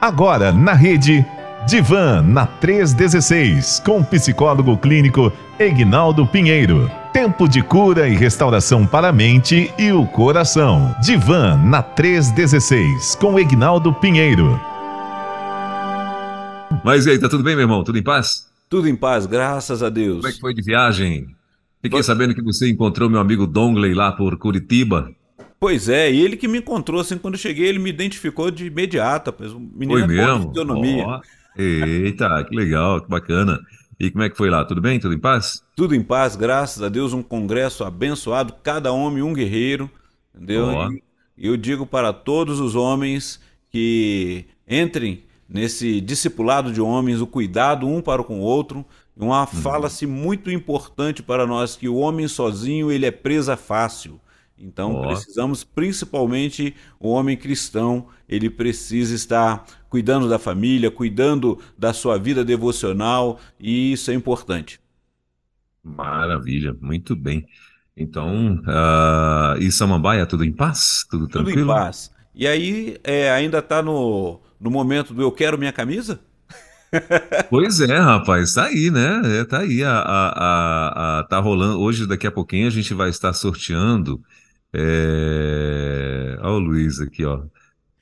Agora na rede Divan na 316 com o psicólogo clínico Egnaldo Pinheiro. Tempo de cura e restauração para a mente e o coração. Divan na 316 com Egnaldo Pinheiro. Mas e aí, tá tudo bem, meu irmão? Tudo em paz? Tudo em paz, graças a Deus. Como é que foi de viagem? Fiquei sabendo que você encontrou meu amigo Dongley lá por Curitiba. Pois é, e ele que me encontrou, assim, quando eu cheguei, ele me identificou de imediato, pois o menino Foi bom de mesmo? fisionomia. Ó, eita, que legal, que bacana. E como é que foi lá? Tudo bem? Tudo em paz? Tudo em paz, graças a Deus, um congresso abençoado, cada homem um guerreiro, entendeu? Ó. E eu digo para todos os homens que entrem nesse discipulado de homens, o cuidado um para com o outro, uma fala-se muito importante para nós que o homem sozinho ele é presa fácil. Então Ó. precisamos, principalmente o homem cristão, ele precisa estar cuidando da família, cuidando da sua vida devocional, e isso é importante. Maravilha, muito bem. Então, ah, e Samambaia, tudo em paz? Tudo Tudo tranquilo? em paz. E aí, é, ainda está no, no momento do eu quero minha camisa? Pois é, rapaz, tá aí, né? É, tá aí, a, a, a- a- tá rolando. Hoje, daqui a pouquinho, a gente vai estar sorteando. É... Olha o Luiz aqui, ó.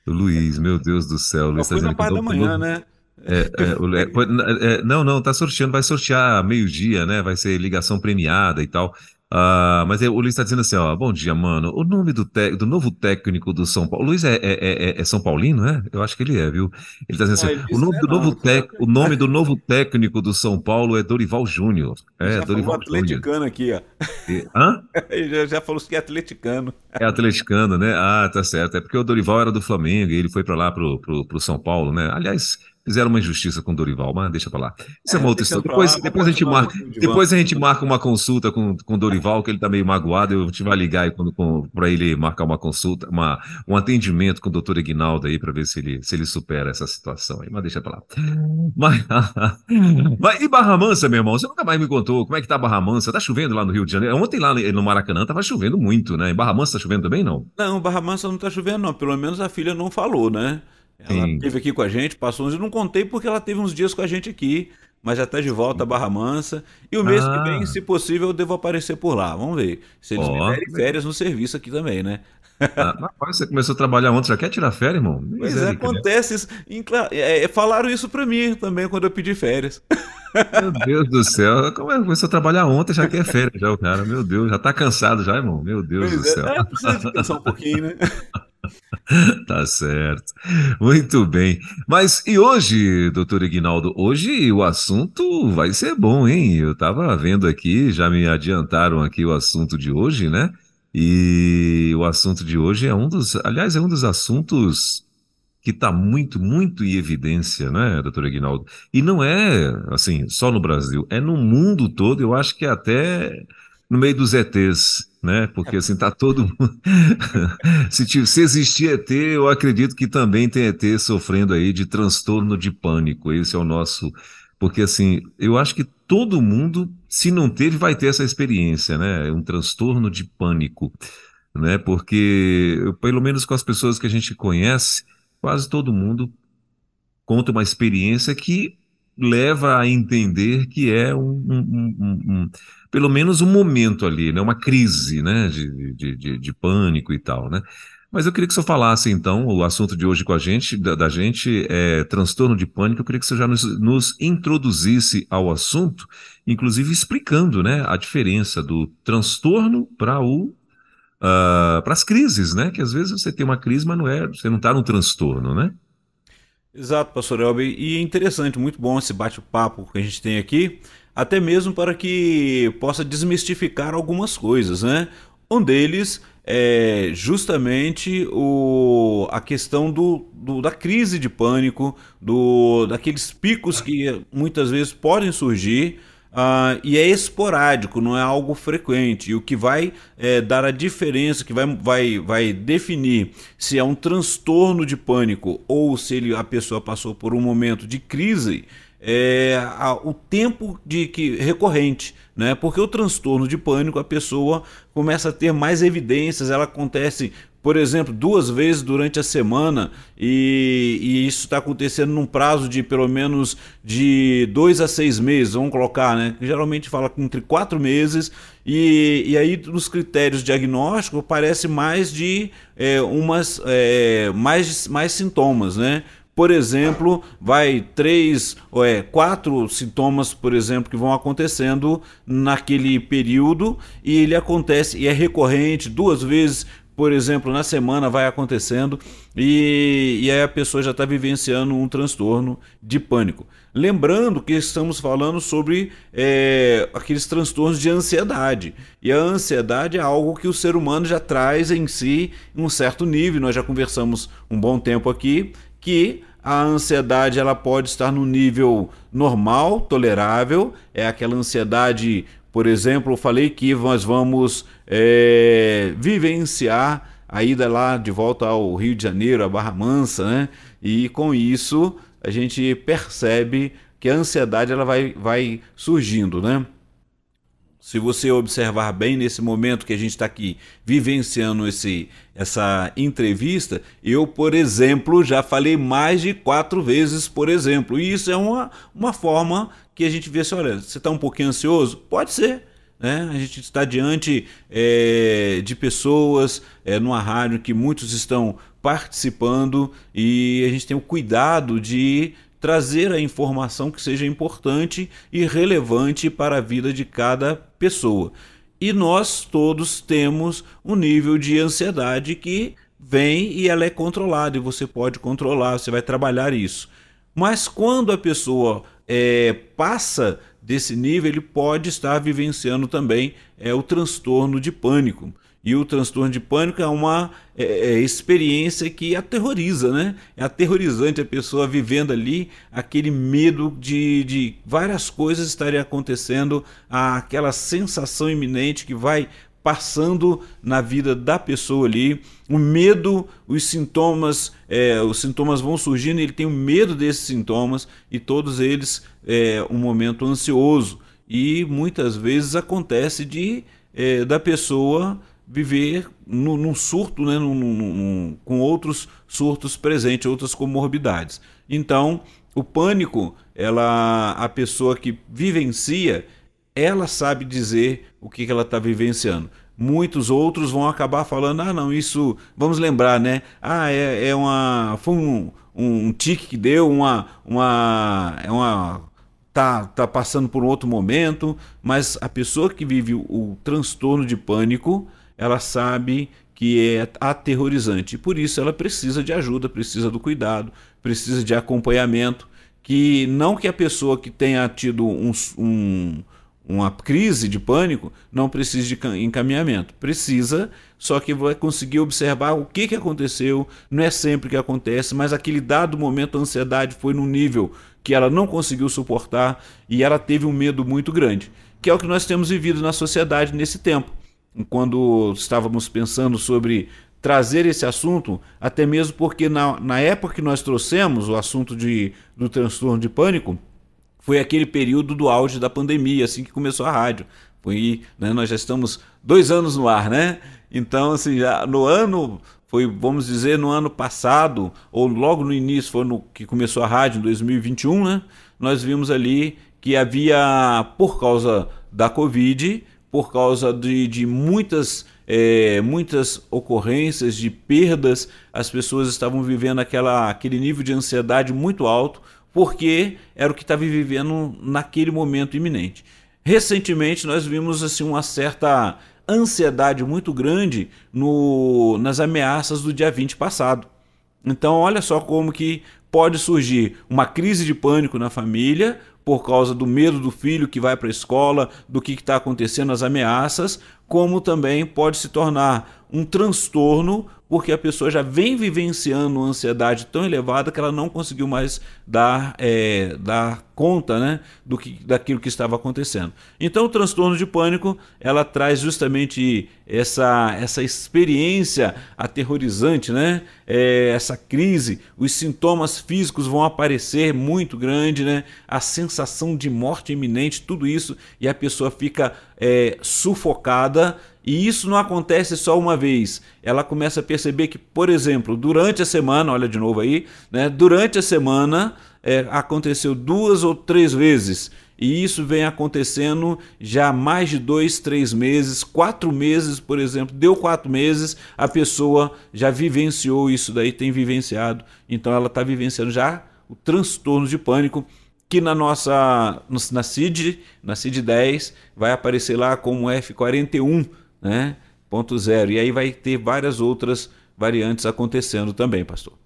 O Luiz, meu Deus do céu. O Eu Luiz tá fui na dizendo que parte da manhã, né? É, é, é, é, não, não, tá sorteando, vai sortear meio-dia, né? Vai ser ligação premiada e tal. Ah, mas é, o Luiz tá dizendo assim, ó, bom dia, mano. O nome do, do novo técnico do São Paulo. O Luiz é, é, é- é São Paulino, é? Eu acho que ele é, viu? Ele tá dizendo Ah, assim, ele o nome do é não, novo tá tec, o nome do novo técnico do São Paulo é Dorival Júnior. É, já falou Dorival Júnior. atleticano aqui, ó. E- Hã? Ele já, já falou que é atleticano. É atleticano, né? Ah, tá certo. É porque o Dorival era do Flamengo e ele foi pra lá pro, pro, pro São Paulo, né? Aliás, fizeram uma injustiça com o Dorival, mas deixa pra lá. Isso é, É, uma outra história. Depois, lá, depois a gente marca, depois a gente marca uma consulta com, com o Dorival, que ele tá meio magoado. Eu te vai ligar aí pra ele marcar uma consulta, uma, um atendimento com o doutor Ignaldo aí pra ver se ele, se ele supera essa situação aí. Mas deixa pra lá. Mas, mas e Barra Mansa, meu irmão? Você nunca mais me contou como é que tá Barra Mansa? Tá chovendo lá no Rio de Janeiro? Ontem lá no Maracanã tava chovendo muito, né? Em Barra Mansa tá chovendo também, não? Não, Barra Mansa não tá chovendo, não. Pelo menos a filha não falou, né? Ela Sim. esteve aqui com a gente, passou uns. Eu não contei porque ela teve uns dias com a gente aqui, mas já tá de volta a Barra Mansa. E o mês Ah. que vem, se possível, eu devo aparecer por lá. Vamos ver. Se eles me Ó. derem férias no serviço aqui também, né? Ah, rapaz, você começou a trabalhar ontem, já quer tirar férias, irmão? Pois é, acontece isso. Incla- é, falaram isso pra mim também quando eu pedi férias. Meu Deus do céu, como é? começou a trabalhar ontem, já quer férias, já o cara, meu Deus, já tá cansado já, irmão, meu Deus do Pois céu. é, é, precisa descansar um pouquinho, né? Tá certo. Muito bem. Mas e hoje, doutor Ignaldo? Hoje o assunto vai ser bom, hein? Eu tava vendo aqui, já me adiantaram aqui o assunto de hoje, né? E o assunto de hoje é um dos, aliás, é um dos assuntos que está muito, muito em evidência, né, doutor Ignaldo? E não é, assim, só no Brasil, é no mundo todo, eu acho que até no meio dos ETs, né? Porque assim tá todo mundo. se, se existir ET, eu acredito que também tem ET sofrendo aí de transtorno de pânico. Esse é o nosso. Porque assim, eu acho que todo mundo, se não teve, vai ter essa experiência, né? Um transtorno de pânico, né? Porque, pelo menos com as pessoas que a gente conhece, quase todo mundo conta uma experiência que leva a entender que é um- um- um- pelo menos um momento ali, né? Uma crise, né? De, de, de, de pânico e tal, né? Mas eu queria que senhor falasse, então, o assunto de hoje com a gente, da, da gente, é transtorno de pânico. Eu queria que senhor já nos, nos introduzisse ao assunto, inclusive explicando, né, a diferença do transtorno para o para as crises, né? Que às vezes você tem uma crise, mas não é, você não está no transtorno, né? Exato, pastor Elber. E é interessante, muito bom esse bate-papo que a gente tem aqui, até mesmo para que possa desmistificar algumas coisas, né? Um deles é justamente o, a questão do, do- da crise de pânico, do, daqueles picos que muitas vezes podem surgir. ah, e é esporádico, não é algo frequente. E o que vai é, dar a diferença, que vai, vai, vai definir se é um transtorno de pânico ou se ele, a pessoa passou por um momento de crise, é a- o tempo de que recorrente, né? Porque o transtorno de pânico a pessoa começa a ter mais evidências, ela acontece por exemplo, duas vezes durante a semana e, e isso está acontecendo num prazo de pelo menos de dois a seis meses, vamos colocar, né? Geralmente fala entre quatro meses e, e aí nos critérios diagnósticos parece mais de é, umas é, mais, mais sintomas, né? Por exemplo, vai três ou é, quatro sintomas, por exemplo, que vão acontecendo naquele período e ele acontece e é recorrente duas vezes por exemplo, na semana vai acontecendo e, e aí a pessoa já está vivenciando um transtorno de pânico. Lembrando que estamos falando sobre é, aqueles transtornos de ansiedade. E a ansiedade é algo que o ser humano já traz em si um certo nível. Nós já conversamos um bom tempo aqui que a ansiedade ela pode estar no nível normal, tolerável, é aquela ansiedade por exemplo, eu falei que nós vamos é, vivenciar a ida lá de volta ao Rio de Janeiro, a Barra Mansa, né? E com isso a gente percebe que a ansiedade ela vai, vai surgindo, né? Se você observar bem nesse momento que a gente está aqui vivenciando esse, essa entrevista, eu, por exemplo, já falei mais de quatro vezes, por exemplo. E isso é uma, uma forma que a gente vê assim, olha, você está um pouquinho ansioso? Pode ser. Né? A gente está diante é, de pessoas é, numa rádio que muitos estão participando e a gente tem o cuidado de trazer a informação que seja importante e relevante para a vida de cada pessoa. E nós todos temos um nível de ansiedade que vem e ela é controlada e você pode controlar, você vai trabalhar isso. Mas quando a pessoa é, passa desse nível, ele pode estar vivenciando também é, o transtorno de pânico. E o transtorno de pânico é uma é, é, experiência que aterroriza, né? É aterrorizante a pessoa vivendo ali aquele medo de, de várias coisas estarem acontecendo, aquela sensação iminente que vai passando na vida da pessoa ali, o medo, os sintomas, é, os sintomas vão surgindo, ele tem o medo desses sintomas e todos eles é um momento ansioso e muitas vezes acontece de é, da pessoa viver no, num surto, né, num, num, com outros surtos presentes, outras comorbidades. Então, o pânico, ela, a pessoa que vivencia, ela sabe dizer o que, que ela está vivenciando. Muitos outros vão acabar falando, ah, não, isso, vamos lembrar, né? Ah, é, é uma, foi um, um, um tique que deu, uma, uma, é uma tá, tá passando por um outro momento, mas a pessoa que vive o, o transtorno de pânico, ela sabe que é aterrorizante. E por isso ela precisa de ajuda, precisa do cuidado, precisa de acompanhamento. Que não que a pessoa que tenha tido um, um, uma crise de pânico não precise de encaminhamento. Precisa, só que vai conseguir observar o que, que aconteceu. Não é sempre que acontece, mas aquele dado momento a ansiedade foi num nível que ela não conseguiu suportar e ela teve um medo muito grande. Que é o que nós temos vivido na sociedade nesse tempo quando estávamos pensando sobre trazer esse assunto, até mesmo porque na, na época que nós trouxemos o assunto de, do transtorno de pânico, foi aquele período do auge da pandemia, assim que começou a rádio. Foi, né, nós já estamos dois anos no ar, né? Então, assim, já no ano, foi, vamos dizer, no ano passado, ou logo no início, foi no que começou a rádio, em 2021, né? Nós vimos ali que havia, por causa da Covid, por causa de, de muitas, é, muitas ocorrências, de perdas, as pessoas estavam vivendo aquela, aquele nível de ansiedade muito alto, porque era o que estava vivendo naquele momento iminente. Recentemente nós vimos assim uma certa ansiedade muito grande no, nas ameaças do dia 20 passado. Então olha só como que pode surgir uma crise de pânico na família por causa do medo do filho que vai para a escola, do que está acontecendo, as ameaças, como também pode se tornar um transtorno porque a pessoa já vem vivenciando uma ansiedade tão elevada que ela não conseguiu mais dar, é, dar conta né, do que, daquilo que estava acontecendo. Então o transtorno de pânico ela traz justamente essa, essa experiência aterrorizante, né? É, essa crise, os sintomas físicos vão aparecer muito grande, né? a sensação de morte iminente, tudo isso, e a pessoa fica é, sufocada E isso não acontece só uma vez. Ela começa a perceber que, por exemplo, durante a semana, olha de novo aí, né? Durante a semana é, aconteceu duas ou três vezes. E isso vem acontecendo já há mais de dois, três meses, quatro meses, por exemplo. Deu quatro meses, a pessoa já vivenciou isso daí, tem vivenciado. Então ela está vivenciando já o transtorno de pânico que na nossa na CID, na CID 10, vai aparecer lá como F41, né? Ponto zero. E aí vai ter várias outras variantes acontecendo também, pastor.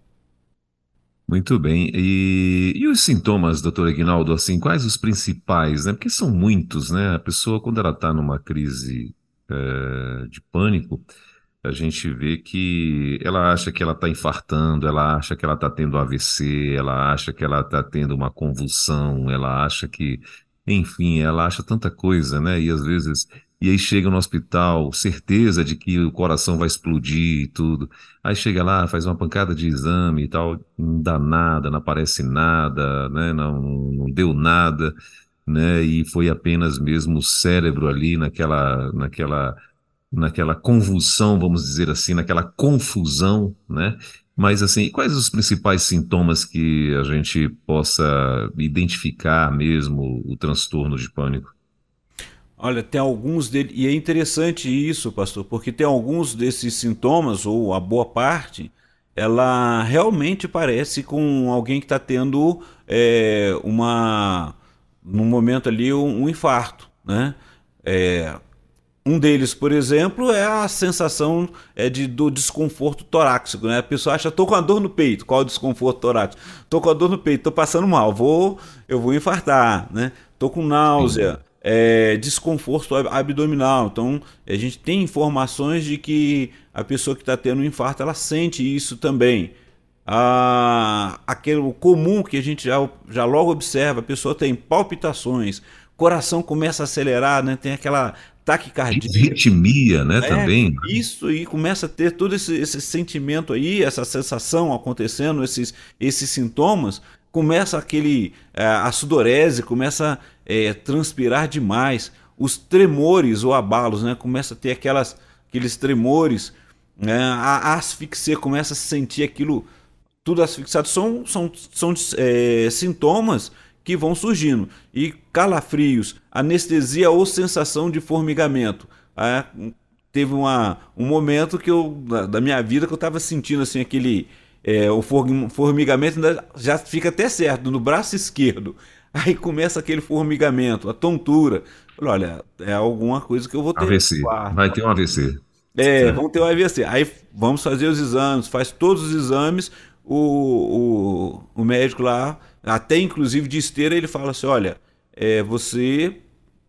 Muito bem. E, e os sintomas, doutor Aguinaldo, assim, quais os principais, né? Porque são muitos, né? A pessoa, quando ela está numa crise é, de pânico, a gente vê que ela acha que ela está infartando, ela acha que ela está tendo AVC, ela acha que ela está tendo uma convulsão, ela acha que, enfim, ela acha tanta coisa, né? E às vezes, e aí chega no hospital, certeza de que o coração vai explodir e tudo. Aí chega lá, faz uma pancada de exame e tal, não dá nada, não aparece nada, né? Não, não deu nada, né? E foi apenas mesmo o cérebro ali naquela, naquela naquela convulsão, vamos dizer assim, naquela confusão, né? Mas assim, quais os principais sintomas que a gente possa identificar mesmo o transtorno de pânico? Olha, tem alguns dele, e é interessante isso, pastor, porque tem alguns desses sintomas, ou a boa parte, ela realmente parece com alguém que está tendo é, uma, num momento ali, um, um infarto, né? É, um deles, por exemplo, é a sensação é, de, do desconforto torácico. Né? A pessoa acha, tô com a dor no peito. Qual é o desconforto torácico? Tô com a dor no peito, tô passando mal, vou, eu vou infartar, né? Tô com náusea, é, desconforto abdominal. Então, a gente tem informações de que a pessoa que está tendo um infarto, ela sente isso também. Ah, aquele comum que a gente já, já logo observa, a pessoa tem palpitações, coração começa a acelerar, né? tem aquela taquicardia. Ritmia, né, é, também. Isso, e começa a ter todo esse, esse sentimento aí, essa sensação acontecendo, esses, esses sintomas, começa aquele, é, a sudorese, começa é, transpirar demais, os tremores ou abalos, né, começa a ter aquelas, aqueles tremores, né, a asfixia, começa a se sentir aquilo tudo asfixiado, são, são, são é, sintomas que vão surgindo. E calafrios, anestesia ou sensação de formigamento. Ah, teve uma, um momento que eu, da, da minha vida que eu estava sentindo assim aquele é, o formigamento já fica até certo no braço esquerdo. Aí começa aquele formigamento, a tontura. Falei, olha, é alguma coisa que eu vou ter. AVC. Vai ter um AVC. É, vamos ter um AVC. Aí vamos fazer os exames, faz todos os exames. O, o, o médico lá até inclusive de esteira, ele fala assim: olha, é, você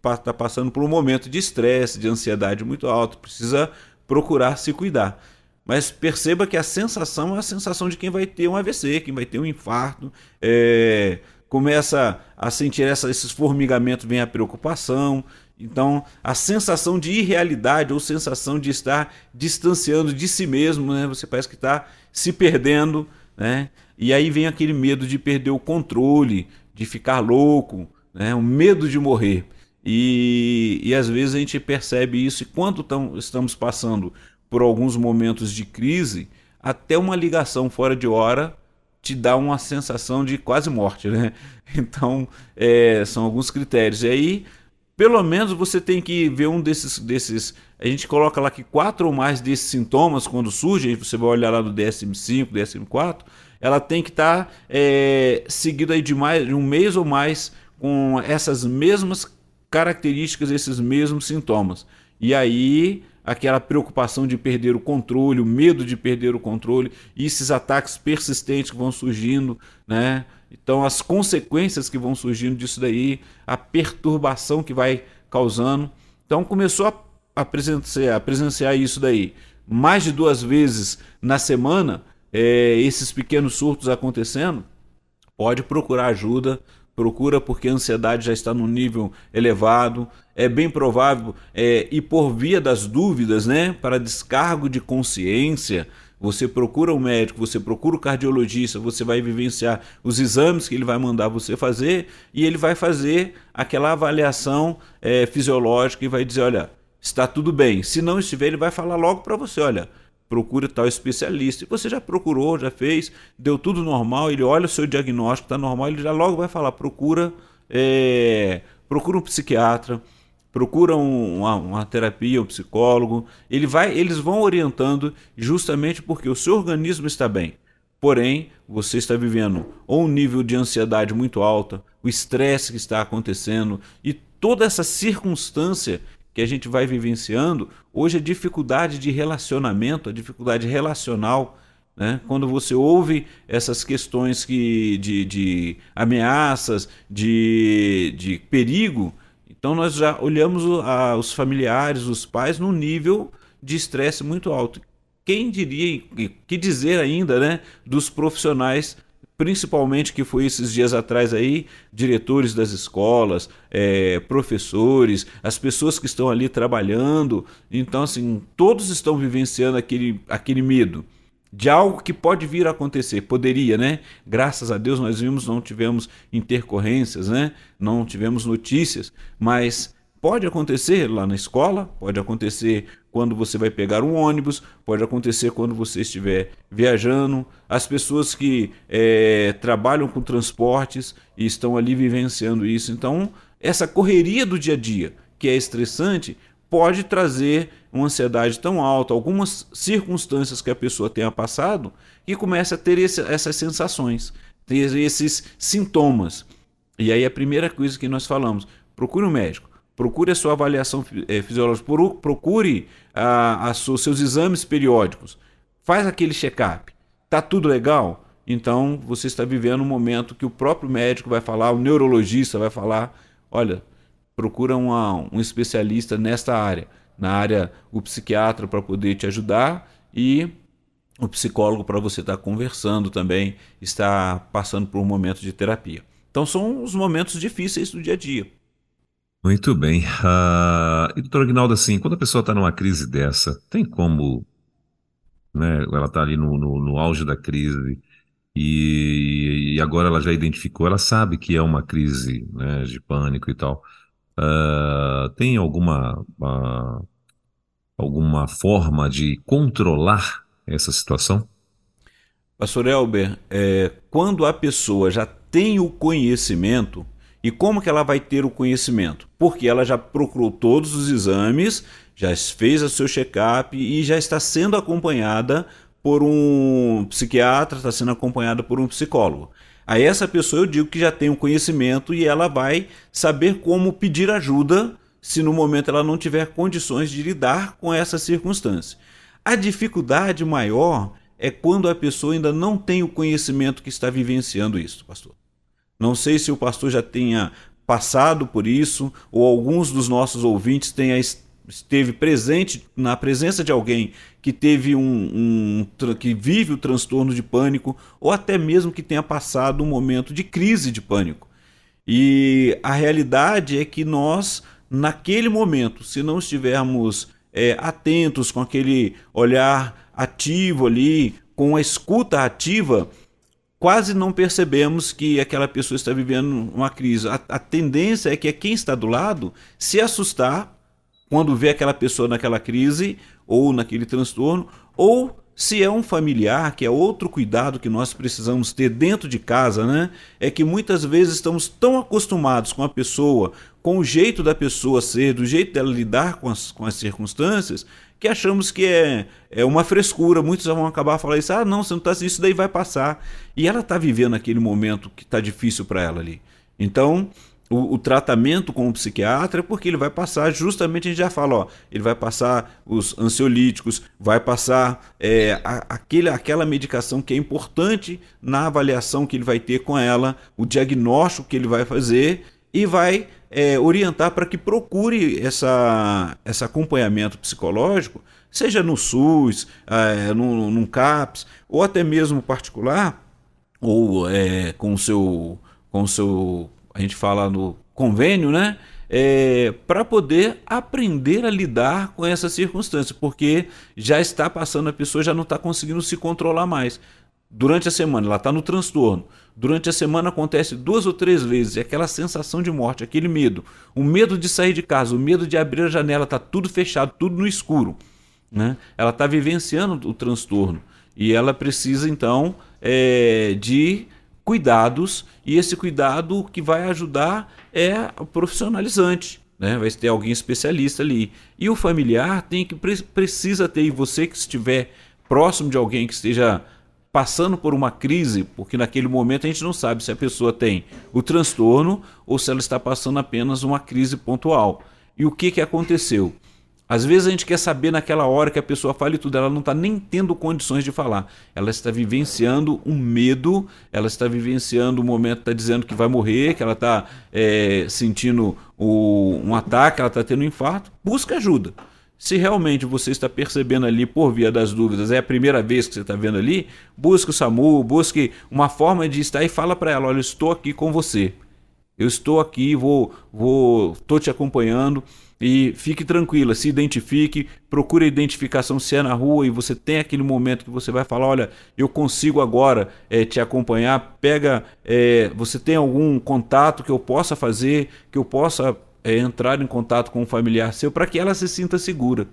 está passando por um momento de estresse, de ansiedade muito alto, precisa procurar se cuidar. Mas perceba que a sensação é a sensação de quem vai ter um AVC, quem vai ter um infarto. É, começa a sentir essa, esses formigamentos, vem a preocupação. Então, a sensação de irrealidade ou sensação de estar distanciando de si mesmo, né? você parece que está se perdendo. Né? E aí vem aquele medo de perder o controle, de ficar louco, né? o medo de morrer. E, e às vezes a gente percebe isso, e quando tam, estamos passando por alguns momentos de crise, até uma ligação fora de hora te dá uma sensação de quase morte. Né? Então, é, são alguns critérios. E aí, pelo menos você tem que ver um desses, desses. A gente coloca lá que quatro ou mais desses sintomas, quando surgem, você vai olhar lá no DSM-5, DSM-4, ela tem que estar tá, é, seguida aí de, mais, de um mês ou mais com essas mesmas características, esses mesmos sintomas. E aí aquela preocupação de perder o controle, o medo de perder o controle, e esses ataques persistentes que vão surgindo, né? Então as consequências que vão surgindo disso daí, a perturbação que vai causando. Então começou a, a, presenciar, a presenciar isso daí mais de duas vezes na semana, é, esses pequenos surtos acontecendo, pode procurar ajuda, procura porque a ansiedade já está num nível elevado. É bem provável, é, e por via das dúvidas, né, para descargo de consciência, você procura o um médico, você procura o um cardiologista, você vai vivenciar os exames que ele vai mandar você fazer e ele vai fazer aquela avaliação é, fisiológica e vai dizer: olha, está tudo bem. Se não estiver, ele vai falar logo para você: olha, procure tal especialista. E você já procurou, já fez, deu tudo normal, ele olha o seu diagnóstico, está normal, ele já logo vai falar: procura, é, procura um psiquiatra, procura um, uma, uma, terapia, um psicólogo. Ele vai, eles vão orientando justamente porque o seu organismo está bem. Porém, você está vivendo ou um nível de ansiedade muito alta, o estresse que está acontecendo e toda essa circunstância que a gente vai vivenciando, hoje a dificuldade de relacionamento, a dificuldade relacional, né? quando você ouve essas questões que, de, de ameaças, de, de perigo, então nós já olhamos a, os familiares, os pais, num nível de estresse muito alto. Quem diria, que dizer ainda, né, dos profissionais principalmente que foi esses dias atrás aí, diretores das escolas, é, professores, as pessoas que estão ali trabalhando. Então, assim, todos estão vivenciando aquele, aquele medo de algo que pode vir a acontecer. Poderia, né? Graças a Deus nós vimos, não tivemos intercorrências, né? Não tivemos notícias, mas pode acontecer lá na escola, pode acontecer quando você vai pegar um ônibus, pode acontecer quando você estiver viajando. As pessoas que é, trabalham com transportes e estão ali vivenciando isso. Então, essa correria do dia a dia, que é estressante, pode trazer uma ansiedade tão alta, algumas circunstâncias que a pessoa tenha passado, e começa a ter esse, essas sensações, ter esses sintomas. E aí a primeira coisa que nós falamos, procure um médico procure a sua avaliação é, fisiológica, procure a, a seus exames periódicos, faz aquele check-up. Tá tudo legal? Então você está vivendo um momento que o próprio médico vai falar, o neurologista vai falar, olha, procura uma, um especialista nesta área, na área o psiquiatra para poder te ajudar e o psicólogo para você estar tá conversando também, estar passando por um momento de terapia. Então são os momentos difíceis do dia a dia. Muito bem. Uh, e doutor Aguinaldo, assim, quando a pessoa está numa crise dessa, tem como, né, ela está ali no, no, no, auge da crise e, e, agora ela já identificou, ela sabe que é uma crise né, de pânico e tal. Uh, tem alguma, uh, alguma forma de controlar essa situação? Pastor Elber, é, quando a pessoa já tem o conhecimento, e como que ela vai ter o conhecimento? Porque ela já procurou todos os exames, já fez o seu check-up e já está sendo acompanhada por um psiquiatra, está sendo acompanhada por um psicólogo. A essa pessoa eu digo que já tem o conhecimento e ela vai saber como pedir ajuda se no momento ela não tiver condições de lidar com essa circunstância. A dificuldade maior é quando a pessoa ainda não tem o conhecimento que está vivenciando isso, pastor. Não sei se o pastor já tenha passado por isso ou alguns dos nossos ouvintes tenha esteve presente na presença de alguém que teve um, um, que vive o transtorno de pânico ou até mesmo que tenha passado um momento de crise de pânico. E a realidade é que nós naquele momento, se não estivermos é, atentos com aquele olhar ativo ali, com a escuta ativa, quase não percebemos que aquela pessoa está vivendo uma crise. A, a, tendência é que quem está do lado se assustar quando vê aquela pessoa naquela crise ou naquele transtorno, ou se é um familiar, que é outro cuidado que nós precisamos ter dentro de casa, né? É que muitas vezes estamos tão acostumados com a pessoa, com o jeito da pessoa ser, do jeito dela lidar com as, com as circunstâncias, que achamos que é, é uma frescura. Muitos vão acabar falando isso, ah, não, você não está isso daí vai passar. E ela está vivendo aquele momento que está difícil para ela ali. Então, o, o, tratamento com o psiquiatra é porque ele vai passar, justamente a gente já fala, ó, ele vai passar os ansiolíticos, vai passar é, a, aquele, aquela medicação que é importante na avaliação que ele vai ter com ela, o diagnóstico que ele vai fazer e vai é, orientar para que procure essa, esse acompanhamento psicológico, seja no SUS, é, no, num CAPS, ou até mesmo particular, ou é, com o seu, com o seu, a gente fala no convênio, né? É, para poder aprender a lidar com essa circunstância, porque já está passando, a pessoa já não está conseguindo se controlar mais. durante a semana, ela está no transtorno. Durante a semana acontece duas ou três vezes, é aquela sensação de morte, aquele medo. O medo de sair de casa, o medo de abrir a janela, está tudo fechado, tudo no escuro. Né? Ela está vivenciando o transtorno. E ela precisa, então, é, de cuidados, e esse cuidado que vai ajudar é o profissionalizante. Né? Vai ter alguém especialista ali. E o familiar tem que precisa ter, e você que estiver próximo de alguém que esteja passando por uma crise, porque naquele momento a gente não sabe se a pessoa tem o transtorno ou se ela está passando apenas uma crise pontual. E o que, que aconteceu? Às vezes a gente quer saber naquela hora que a pessoa fala e tudo, ela não está nem tendo condições de falar. Ela está vivenciando um medo, ela está vivenciando o momento, está dizendo que vai morrer, que ela está é, sentindo o, um ataque, ela está tendo um infarto. Busca ajuda. Se realmente você está percebendo ali, por via das dúvidas, é a primeira vez que você está vendo ali, busque o SAMU, busque uma forma de estar e fala para ela: olha, estou aqui com você. Eu estou aqui, vou, vou, estou te acompanhando e fique tranquila, se identifique, procure a identificação se é na rua e você tem aquele momento que você vai falar, olha, eu consigo agora é, te acompanhar, pega, é, você tem algum contato que eu possa fazer, que eu possa é, entrar em contato com um familiar seu para que ela se sinta segura.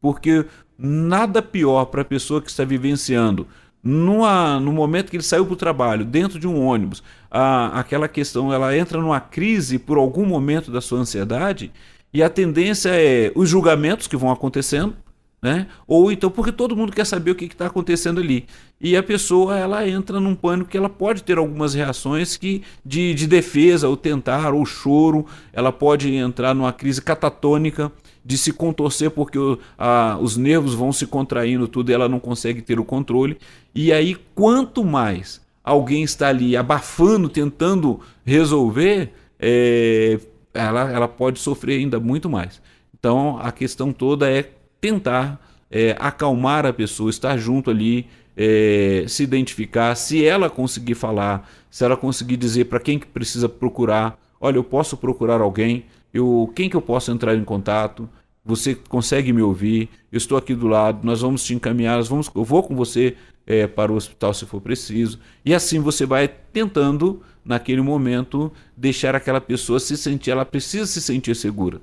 Porque nada pior para a pessoa que está vivenciando numa, no momento que ele saiu para o trabalho, dentro de um ônibus, a, aquela questão, ela entra numa crise por algum momento da sua ansiedade, e a tendência é os julgamentos que vão acontecendo, né? Ou então porque todo mundo quer saber o que está acontecendo ali. E a pessoa ela entra num pânico que ela pode ter algumas reações que de, de defesa, ou tentar, ou choro, ela pode entrar numa crise catatônica de se contorcer porque o, a, os nervos vão se contraindo tudo e ela não consegue ter o controle. E aí, quanto mais alguém está ali abafando, tentando resolver, é, ela, ela pode sofrer ainda muito mais. Então, a questão toda é tentar é, acalmar a pessoa, estar junto ali, é, se identificar. Se ela conseguir falar, se ela conseguir dizer para quem que precisa procurar, olha, eu posso procurar alguém, eu, quem que eu posso entrar em contato? Você consegue me ouvir? Eu estou aqui do lado. Nós vamos te encaminhar. Vamos, eu vou com você é, para o hospital se for preciso. E assim você vai tentando, naquele momento, deixar aquela pessoa se sentir. Ela precisa se sentir segura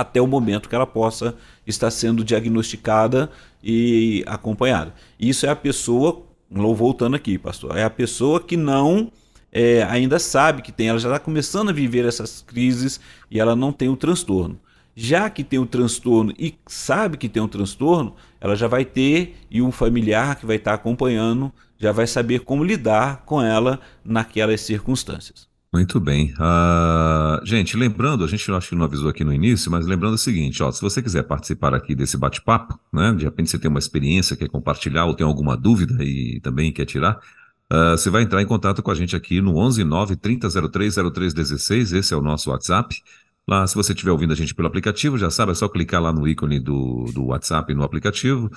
até o momento que ela possa estar sendo diagnosticada e acompanhada. Isso é a pessoa, voltando aqui, pastor, é a pessoa que não é, ainda sabe que tem, ela já está começando a viver essas crises e ela não tem o transtorno. Já que tem o transtorno e sabe que tem um transtorno, ela já vai ter e um familiar que vai estar acompanhando já vai saber como lidar com ela naquelas circunstâncias. Muito bem. Uh, gente, lembrando, a gente acho que não avisou aqui no início, mas lembrando o seguinte, ó, se você quiser participar aqui desse bate-papo, né, de repente você tem uma experiência, quer compartilhar ou tem alguma dúvida e também quer tirar, uh, você vai entrar em contato com a gente aqui no 11 9 30 03 0316, esse é o nosso WhatsApp. Lá, se você estiver ouvindo a gente pelo aplicativo, já sabe, é só clicar lá no ícone do, do WhatsApp no aplicativo,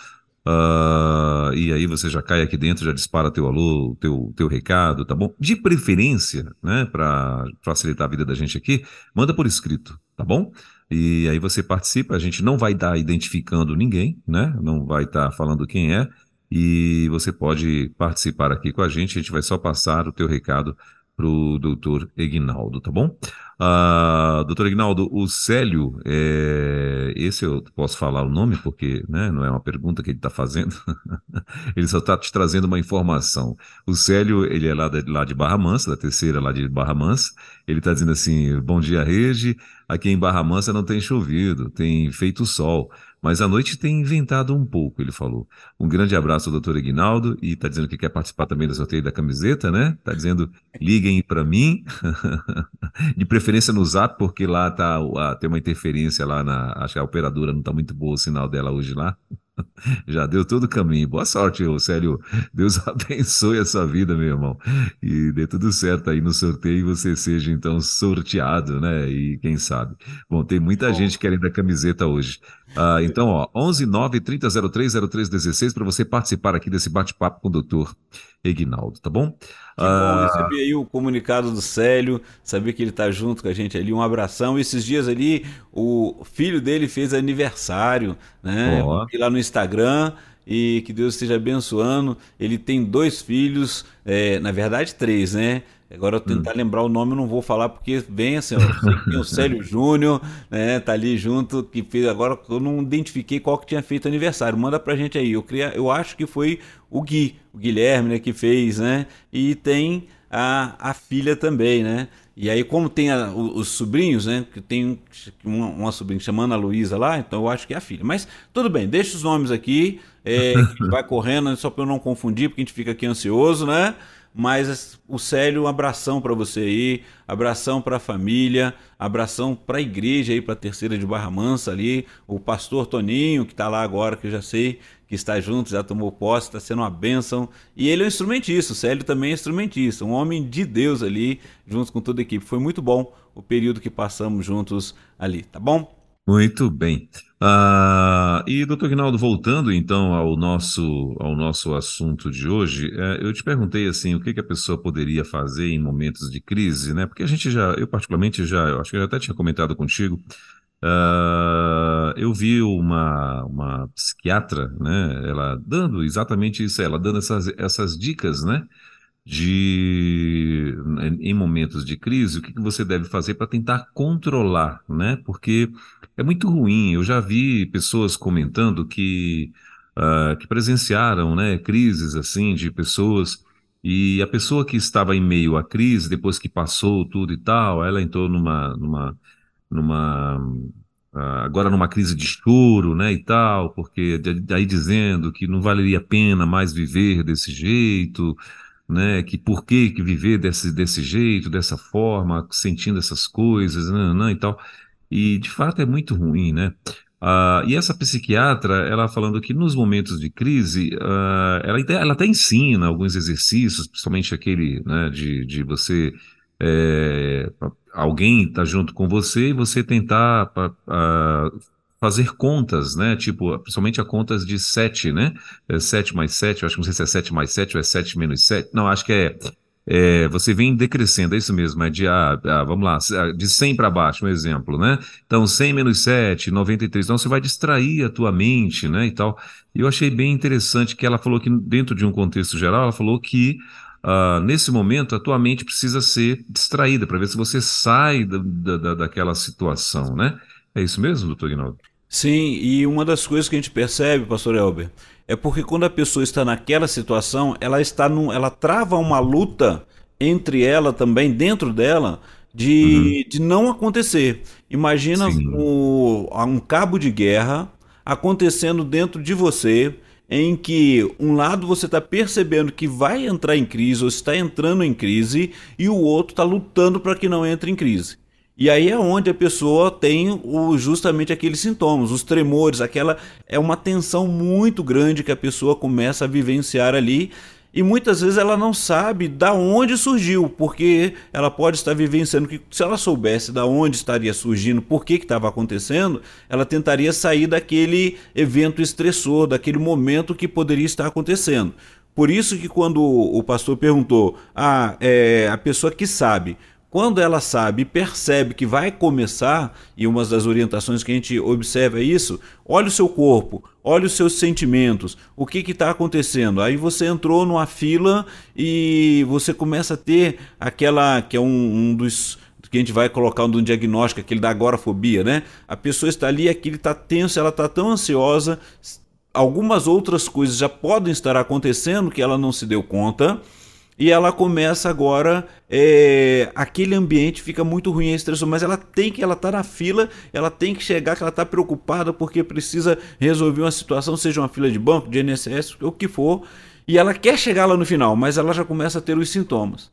Uh, e aí você já cai aqui dentro, já dispara teu alô, teu, teu recado, tá bom? De preferência, né, para facilitar a vida da gente aqui, manda por escrito, tá bom? E aí você participa, a gente não vai estar identificando ninguém, né? Não vai estar falando quem é, e você pode participar aqui com a gente, a gente vai só passar o teu recado para o doutor Egnaldo, tá bom? Uh, doutor Ignaldo, o Célio, é, esse eu posso falar o nome porque né, não é uma pergunta que ele está fazendo, ele só está te trazendo uma informação. O Célio, ele é lá de, lá de Barra Mansa, da terceira lá de Barra Mansa, ele está dizendo assim, bom dia Regi, aqui em Barra Mansa não tem chovido, tem feito sol, mas a noite tem inventado um pouco, ele falou. Um grande abraço ao doutor Ignaldo e está dizendo que quer participar também do sorteio da camiseta, né? Está dizendo, liguem para mim, de preferência no zap, porque lá tá, tem uma interferência lá na, acho que a operadora não está muito boa o sinal dela hoje lá. Já deu todo o caminho. Boa sorte, Célio. Deus abençoe a sua vida, meu irmão. E dê tudo certo aí no sorteio e você seja então sorteado, né? E quem sabe. Bom, tem muita Bom. gente querendo a camiseta hoje. Ah, então, ó, 11 9 30 03 03 16 para você participar aqui desse bate-papo com o doutor Egnaldo, tá bom? Que bom, ah, recebi aí o comunicado do Célio, saber que ele tá junto com a gente ali, um abração. Esses dias ali, o filho dele fez aniversário, né? Oh. lá no Instagram e que Deus esteja abençoando. Ele tem dois filhos, é, na verdade três, né? Agora eu tentar hum. lembrar o nome, eu não vou falar porque vem assim, ó, o Célio Júnior, né, tá ali junto, que fez, agora eu não identifiquei qual que tinha feito aniversário. Manda pra gente aí. Eu, queria, eu acho que foi o Gui, o Guilherme, né, que fez, né? E tem a, a filha também, né? E aí, como tem a, os, os, sobrinhos, né? Que tem uma, uma sobrinha chamando a Luísa lá, então eu acho que é a filha. Mas tudo bem, deixa os nomes aqui, é, vai correndo, só para eu não confundir, porque a gente fica aqui ansioso, né? Mas o Célio, um abração para você aí, abração para a família, abração para a igreja aí, para a terceira de Barra Mansa ali, o pastor Toninho, que está lá agora, que eu já sei que está junto, já tomou posse, está sendo uma bênção. E ele é um instrumentista, o Célio também é instrumentista, um homem de Deus ali, junto com toda a equipe. Foi muito bom o período que passamos juntos ali, tá bom? Muito bem. Ah, e, doutor Rinaldo, voltando então ao nosso, ao nosso assunto de hoje, é, eu te perguntei assim, o que, que a pessoa poderia fazer em momentos de crise, né? Porque a gente já, eu particularmente já, eu acho que eu até tinha comentado contigo, ah, eu vi uma, uma psiquiatra, né? Ela dando exatamente isso, ela dando essas, essas dicas, né? De em momentos de crise, o que, você deve fazer para tentar controlar, né? Porque é muito ruim. Eu já vi pessoas comentando que, uh, que presenciaram, né, crises assim de pessoas e a pessoa que estava em meio à crise, depois que passou tudo e tal, ela entrou numa, numa, numa uh, agora numa crise de choro, né, e tal, porque daí dizendo que não valeria a pena mais viver desse jeito, né, que por que, viver desse, desse jeito, dessa forma, sentindo essas coisas, né, e tal. E de fato é muito ruim, né? Uh, e essa psiquiatra, ela falando que nos momentos de crise, uh, ela, ela até ensina alguns exercícios, principalmente aquele né, de, de você. É, alguém estar tá junto com você e você tentar uh, fazer contas, né? Tipo, principalmente a contas de 7, né? É 7 mais 7, eu acho que não sei se é 7 mais 7 ou é 7 menos 7. Não, acho que é, é você vem decrescendo, é isso mesmo, é de, ah, ah vamos lá, ah, de 100 para baixo, um exemplo, né? Então, 100 menos 7, 93. Então, você vai distrair a tua mente, né, e tal. E eu achei bem interessante que ela falou que, dentro de um contexto geral, ela falou que Uh, nesse momento, a tua mente precisa ser distraída para ver se você sai da, da, daquela situação, né? É isso mesmo, doutor Guinaldo? Sim, e uma das coisas que a gente percebe, pastor Elber, é porque quando a pessoa está naquela situação, ela está num, ela trava uma luta entre ela também, dentro dela, de, uhum. de não acontecer. Imagina o, um cabo de guerra acontecendo dentro de você, em que um lado você está percebendo que vai entrar em crise ou está entrando em crise, e o outro está lutando para que não entre em crise. E aí é onde a pessoa tem o, justamente aqueles sintomas, os tremores, aquela é uma tensão muito grande que a pessoa começa a vivenciar ali e muitas vezes ela não sabe da onde surgiu, porque ela pode estar vivenciando que se ela soubesse da onde estaria surgindo, por que estava acontecendo, ela tentaria sair daquele evento estressor, daquele momento que poderia estar acontecendo. Por isso que quando o pastor perguntou, ah, é, a pessoa que sabe, quando ela sabe percebe que vai começar, e uma das orientações que a gente observa é isso, olha o seu corpo, olha os seus sentimentos, o que está acontecendo. Aí você entrou numa fila e você começa a ter aquela, que é um, um dos que a gente vai colocar um diagnóstico, aquele da agorafobia, né? A pessoa está ali, aquele está tenso, ela está tão ansiosa, algumas outras coisas já podem estar acontecendo que ela não se deu conta e ela começa agora, é, aquele ambiente fica muito ruim, é estressor, mas ela tem que, ela tá na fila, ela tem que chegar, que ela tá preocupada porque precisa resolver uma situação, seja uma fila de banco, de INSS, o que for, e ela quer chegar lá no final, mas ela já começa a ter os sintomas.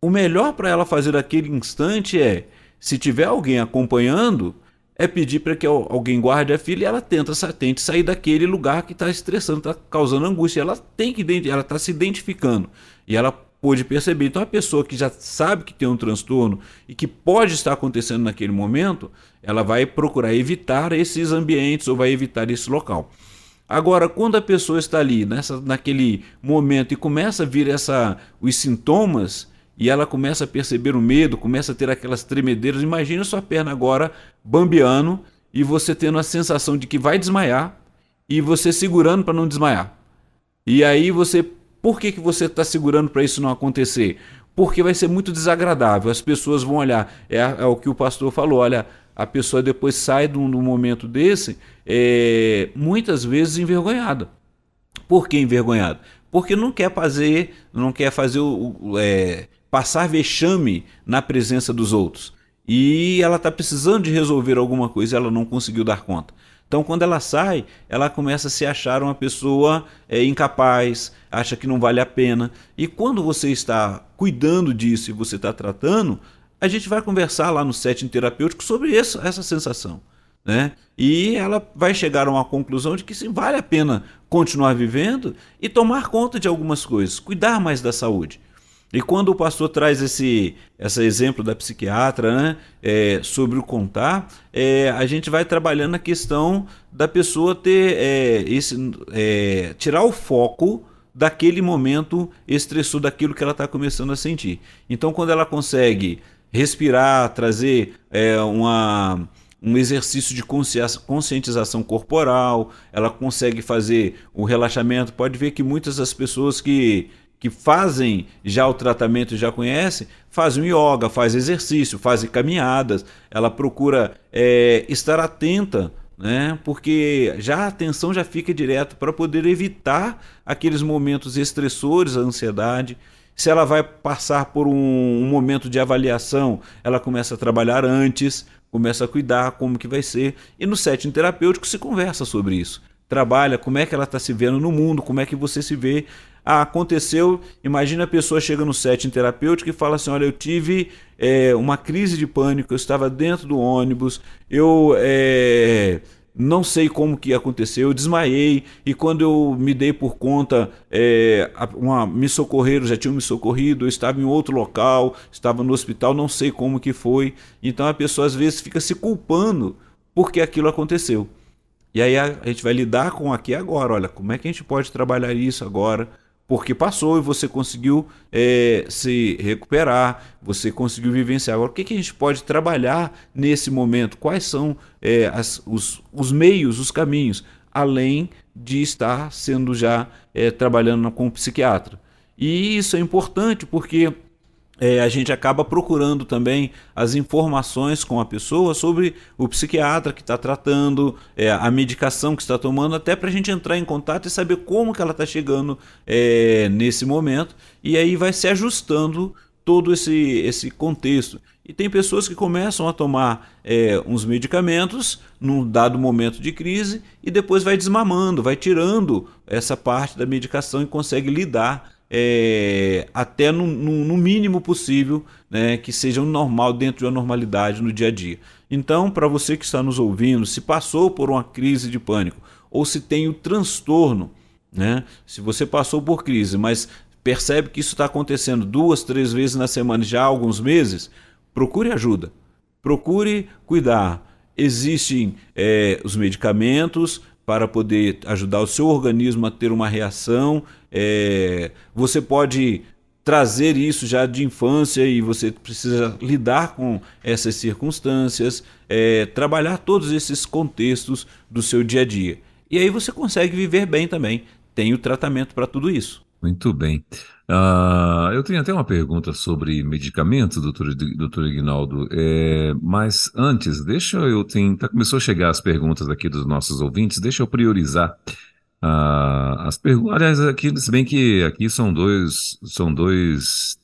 O melhor para ela fazer naquele instante é, se tiver alguém acompanhando, é pedir para que alguém guarde a filha e ela tenta, tente sair daquele lugar que está estressando, está causando angústia. Ela tem que ela está se identificando e ela pôde perceber. Então, a pessoa que já sabe que tem um transtorno e que pode estar acontecendo naquele momento, ela vai procurar evitar esses ambientes ou vai evitar esse local. Agora, quando a pessoa está ali nessa, naquele momento e começa a vir essa, os sintomas e ela começa a perceber o medo, começa a ter aquelas tremedeiras, imagine sua perna agora bambeando e você tendo a sensação de que vai desmaiar e você segurando para não desmaiar. E aí você, por que, que você está segurando para isso não acontecer? Porque vai ser muito desagradável. As pessoas vão olhar. É, é o que o pastor falou. Olha, a pessoa depois sai de um, de um momento desse, é, muitas vezes envergonhada. Por que envergonhada? Porque não quer fazer, não quer fazer o, é, passar vexame na presença dos outros. E ela está precisando de resolver alguma coisa, ela não conseguiu dar conta. Então, quando ela sai, ela começa a se achar uma pessoa é, incapaz, acha que não vale a pena. E quando você está cuidando disso e você está tratando, a gente vai conversar lá no setting terapêutico sobre essa, essa sensação. Né? E ela vai chegar a uma conclusão de que sim, vale a pena continuar vivendo e tomar conta de algumas coisas, cuidar mais da saúde. E quando o pastor traz esse, esse exemplo da psiquiatra né, é, sobre o contar, é, a gente vai trabalhando a questão da pessoa ter é, esse, é, tirar o foco daquele momento estressor, daquilo que ela está começando a sentir. Então, quando ela consegue respirar, trazer é, uma um exercício de conscientização corporal, ela consegue fazer o relaxamento. Pode ver que muitas das pessoas que que fazem já o tratamento já conhecem, fazem yoga, fazem exercício, fazem caminhadas, ela procura é, estar atenta, né? porque já a atenção já fica direto para poder evitar aqueles momentos estressores, a ansiedade. Se ela vai passar por um, um momento de avaliação, ela começa a trabalhar antes, começa a cuidar como que vai ser. E no setting terapêutico se conversa sobre isso trabalha, como é que ela está se vendo no mundo, como é que você se vê ah, aconteceu. Imagina a pessoa chega no setting terapêutico e fala assim: Olha, eu tive é, uma crise de pânico, eu estava dentro do ônibus, eu. É, não sei como que aconteceu, eu desmaiei e quando eu me dei por conta, é, uma, me socorreram, já tinham me socorrido, eu estava em outro local, estava no hospital, não sei como que foi. Então a pessoa às vezes fica se culpando porque aquilo aconteceu. E aí a, a gente vai lidar com aqui agora, olha, como é que a gente pode trabalhar isso agora? Porque passou e você conseguiu é, se recuperar, você conseguiu vivenciar. Agora, o que, que a gente pode trabalhar nesse momento? Quais são é, as, os, os meios, os caminhos, além de estar sendo já é, trabalhando com um psiquiatra? E isso é importante porque é, a gente acaba procurando também as informações com a pessoa sobre o psiquiatra que está tratando, é, a medicação que está tomando, até para a gente entrar em contato e saber como que ela está chegando é, nesse momento. E aí vai se ajustando todo esse, esse contexto. E tem pessoas que começam a tomar é, uns medicamentos num dado momento de crise e depois vai desmamando, vai tirando essa parte da medicação e consegue lidar é, até no, no, no, mínimo possível, né, que seja um normal dentro de uma normalidade no dia a dia. Então, para você que está nos ouvindo, se passou por uma crise de pânico ou se tem o transtorno, né, se você passou por crise, mas percebe que isso está acontecendo duas, três vezes na semana já há alguns meses, procure ajuda, procure cuidar. Existem é, os medicamentos, para poder ajudar o seu organismo a ter uma reação. É, você pode trazer isso já de infância e você precisa lidar com essas circunstâncias, é, trabalhar todos esses contextos do seu dia a dia. E aí você consegue viver bem também. Tem o tratamento para tudo isso. Muito bem. Uh, eu tenho até uma pergunta sobre medicamentos, doutor, doutor Ignaldo, é, mas antes, deixa eu tentar. Começou a chegar as perguntas aqui dos nossos ouvintes, deixa eu priorizar uh, as perguntas. Aliás, aqui, se bem que aqui são dois, são dois,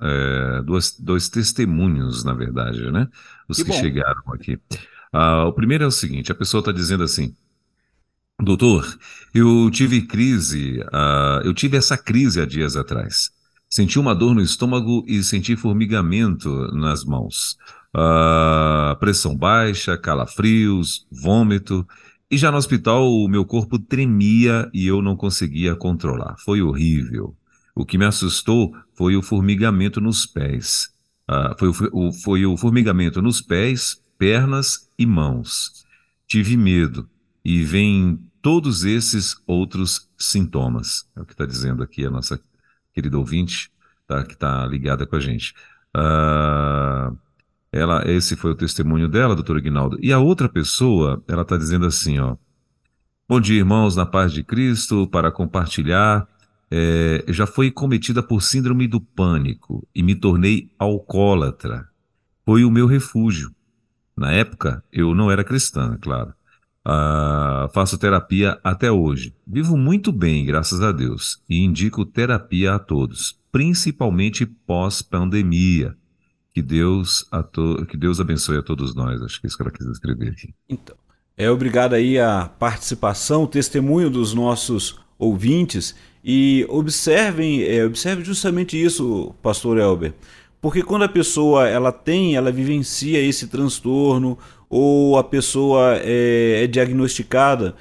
é, dois, dois testemunhos, na verdade, né? Os que, que chegaram aqui. Uh, o primeiro é o seguinte: a pessoa está dizendo assim. Doutor, eu tive crise, uh, eu tive essa crise há dias atrás. Senti uma dor no estômago e senti formigamento nas mãos. Uh, pressão baixa, calafrios, vômito. E já no hospital o meu corpo tremia e eu não conseguia controlar. Foi horrível. O que me assustou foi o formigamento nos pés. Uh, foi, o, foi o formigamento nos pés, pernas e mãos. Tive medo e vem todos esses outros sintomas. É o que está dizendo aqui a nossa querida ouvinte, tá, que está ligada com a gente. Uh, ela, esse foi o testemunho dela, doutor Ignaldo. E a outra pessoa, ela está dizendo assim, ó. Bom dia, irmãos, na paz de Cristo, para compartilhar. É, já fui cometida por síndrome do pânico e me tornei alcoólatra. Foi o meu refúgio. Na época, eu não era cristã, claro. Ah, faço terapia até hoje. Vivo muito bem, graças a Deus, e indico terapia a todos, principalmente pós-pandemia. Que Deus, que Deus abençoe a todos nós. Acho que é isso que ela quis escrever aqui. Então, é obrigado aí a participação, o testemunho dos nossos ouvintes e observem, é, observe justamente isso, Pastor Elber, porque quando a pessoa ela tem, ela vivencia esse transtorno ou a pessoa é, é diagnosticada,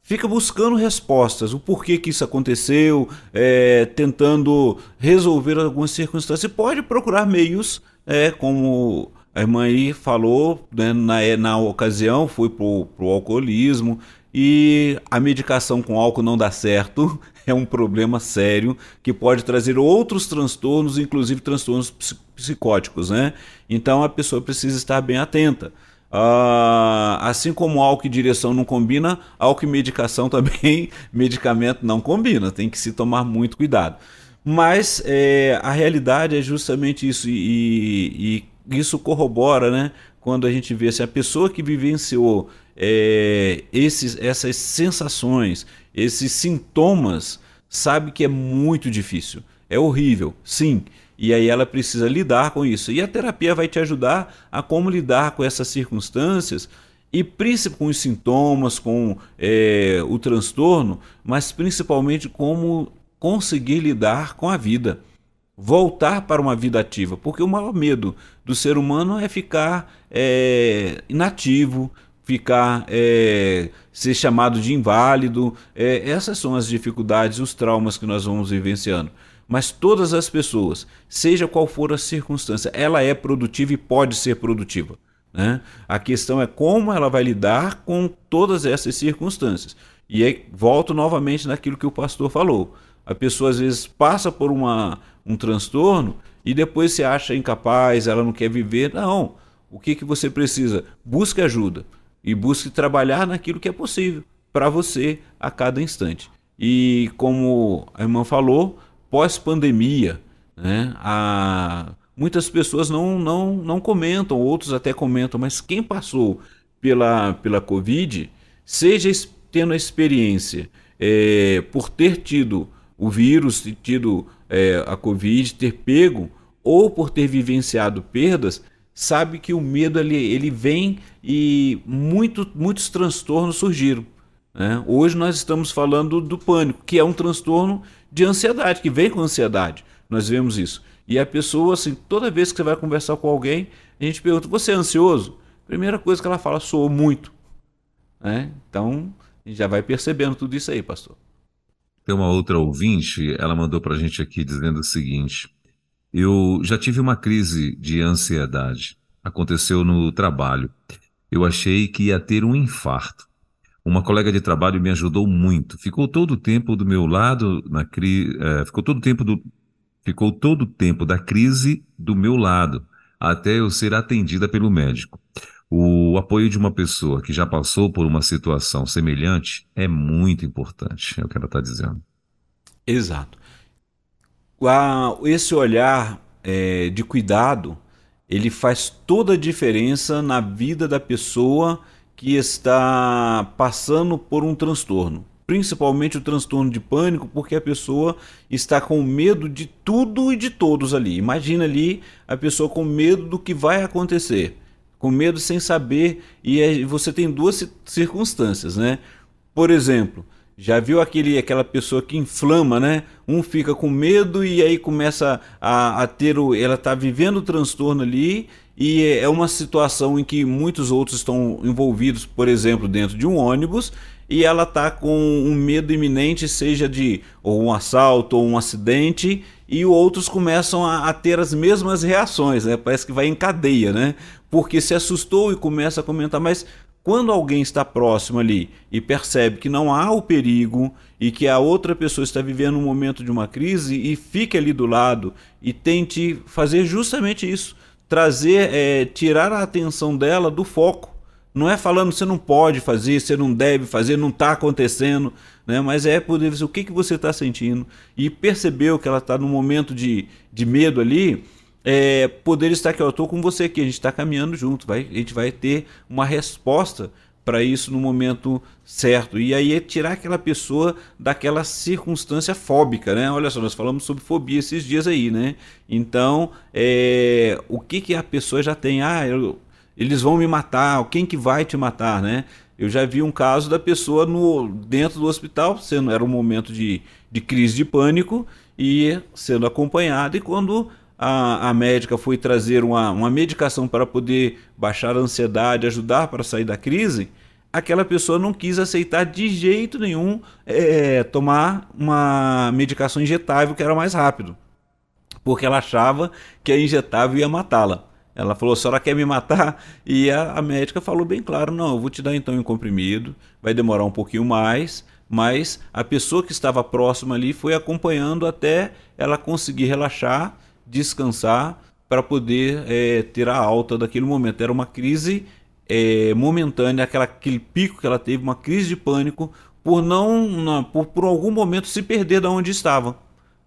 fica buscando respostas, o porquê que isso aconteceu, é, tentando resolver algumas circunstâncias. Pode procurar meios, é, como a irmã aí falou, né, na, na ocasião, foi para o alcoolismo, e a medicação com álcool não dá certo, é um problema sério que pode trazer outros transtornos, inclusive transtornos psicóticos, né? Então a pessoa precisa estar bem atenta. Uh, assim como álcool e direção não combina, álcool e medicação também, medicamento não combina, tem que se tomar muito cuidado. Mas é, a realidade é justamente isso, e, e, isso corrobora, né? Quando a gente vê se assim, a pessoa que vivenciou é, esses, essas sensações, esses sintomas, sabe que é muito difícil, é horrível, sim. E aí ela precisa lidar com isso. E a terapia vai te ajudar a como lidar com essas circunstâncias e principalmente com os sintomas, com é, o transtorno, mas principalmente como conseguir lidar com a vida. Voltar para uma vida ativa, porque o maior medo do ser humano é ficar é, inativo, ficar é, ser chamado de inválido. É, essas são as dificuldades, os traumas que nós vamos vivenciando. Mas todas as pessoas, seja qual for a circunstância, ela é produtiva e pode ser produtiva. Né? A questão é como ela vai lidar com todas essas circunstâncias. E aí, volto novamente naquilo que o pastor falou. A pessoa às vezes passa por uma, um transtorno e depois se acha incapaz, ela não quer viver. Não. O que, que você precisa? Busque ajuda e busque trabalhar naquilo que é possível para você a cada instante. E como a irmã falou, pós-pandemia, né, a, muitas pessoas não, não, não comentam, outros até comentam, mas quem passou pela, pela Covid, seja tendo a experiência é, por ter tido o vírus, tido é, a Covid, ter pego, ou por ter vivenciado perdas, sabe que o medo ele, ele vem e muito, muitos transtornos surgiram. Né? Hoje nós estamos falando do pânico, que é um transtorno de ansiedade, que vem com ansiedade. Nós vemos isso. E a pessoa, assim, toda vez que você vai conversar com alguém, a gente pergunta: Você é ansioso? Primeira coisa que ela fala: Sou muito. Né? Então, a gente já vai percebendo tudo isso aí, pastor. Tem uma outra ouvinte, ela mandou para a gente aqui dizendo o seguinte: Eu já tive uma crise de ansiedade. Aconteceu no trabalho. Eu achei que ia ter um infarto. Uma colega de trabalho me ajudou muito. Ficou todo o tempo do meu lado na crise, é, ficou todo o tempo do ficou todo o tempo da crise do meu lado, até eu ser atendida pelo médico. O apoio de uma pessoa que já passou por uma situação semelhante é muito importante, é o que ela está dizendo. Exato. Esse olhar é, de cuidado, ele faz toda a diferença na vida da pessoa que está passando por um transtorno, principalmente o transtorno de pânico, porque a pessoa está com medo de tudo e de todos ali. Imagina ali a pessoa com medo do que vai acontecer, com medo sem saber, e você tem duas circunstâncias, né? Por exemplo, já viu aquele, aquela pessoa que inflama, né? Um fica com medo e aí começa a, a ter o. Ela está vivendo o transtorno ali e é uma situação em que muitos outros estão envolvidos, por exemplo, dentro de um ônibus, e ela está com um medo iminente, seja de ou um assalto ou um acidente, e outros começam a, a, ter as mesmas reações, né? Parece que vai em cadeia, né? Porque se assustou e começa a comentar, mas quando alguém está próximo ali e percebe que não há o perigo e que a outra pessoa está vivendo um momento de uma crise e fique ali do lado e tente fazer justamente isso trazer, é, tirar a atenção dela do foco, Não é falando você não pode fazer, você não deve fazer, não está acontecendo, né? mas é poder ver o que, que você está sentindo e percebeu que ela está num momento de, de medo ali, é, poder estar aqui, eu estou com você aqui, a gente está caminhando junto, vai, a gente vai ter uma resposta para isso no momento certo. E aí é tirar aquela pessoa daquela circunstância fóbica, né? Olha só, nós falamos sobre fobia esses dias aí, né? Então, é, o que, que a pessoa já tem? Ah, eu, eles vão me matar, quem que vai te matar, né? Eu já vi um caso da pessoa no, dentro do hospital, sendo era um momento de, de crise de pânico e sendo acompanhada, e quando a, a médica foi trazer uma, uma medicação para poder baixar a ansiedade, ajudar para sair da crise, aquela pessoa não quis aceitar de jeito nenhum é, tomar uma medicação injetável que era mais rápido, porque ela achava que a injetável ia matá-la. Ela falou: a senhora quer me matar? E a, a, médica falou bem claro: não, eu vou te dar então um comprimido, vai demorar um pouquinho mais, mas a pessoa que estava próxima ali foi acompanhando até ela conseguir relaxar descansar para poder é, ter a alta daquele momento. Era uma crise é, momentânea, aquela, aquele pico que ela teve, uma crise de pânico por não, não por, por algum momento se perder da onde estava.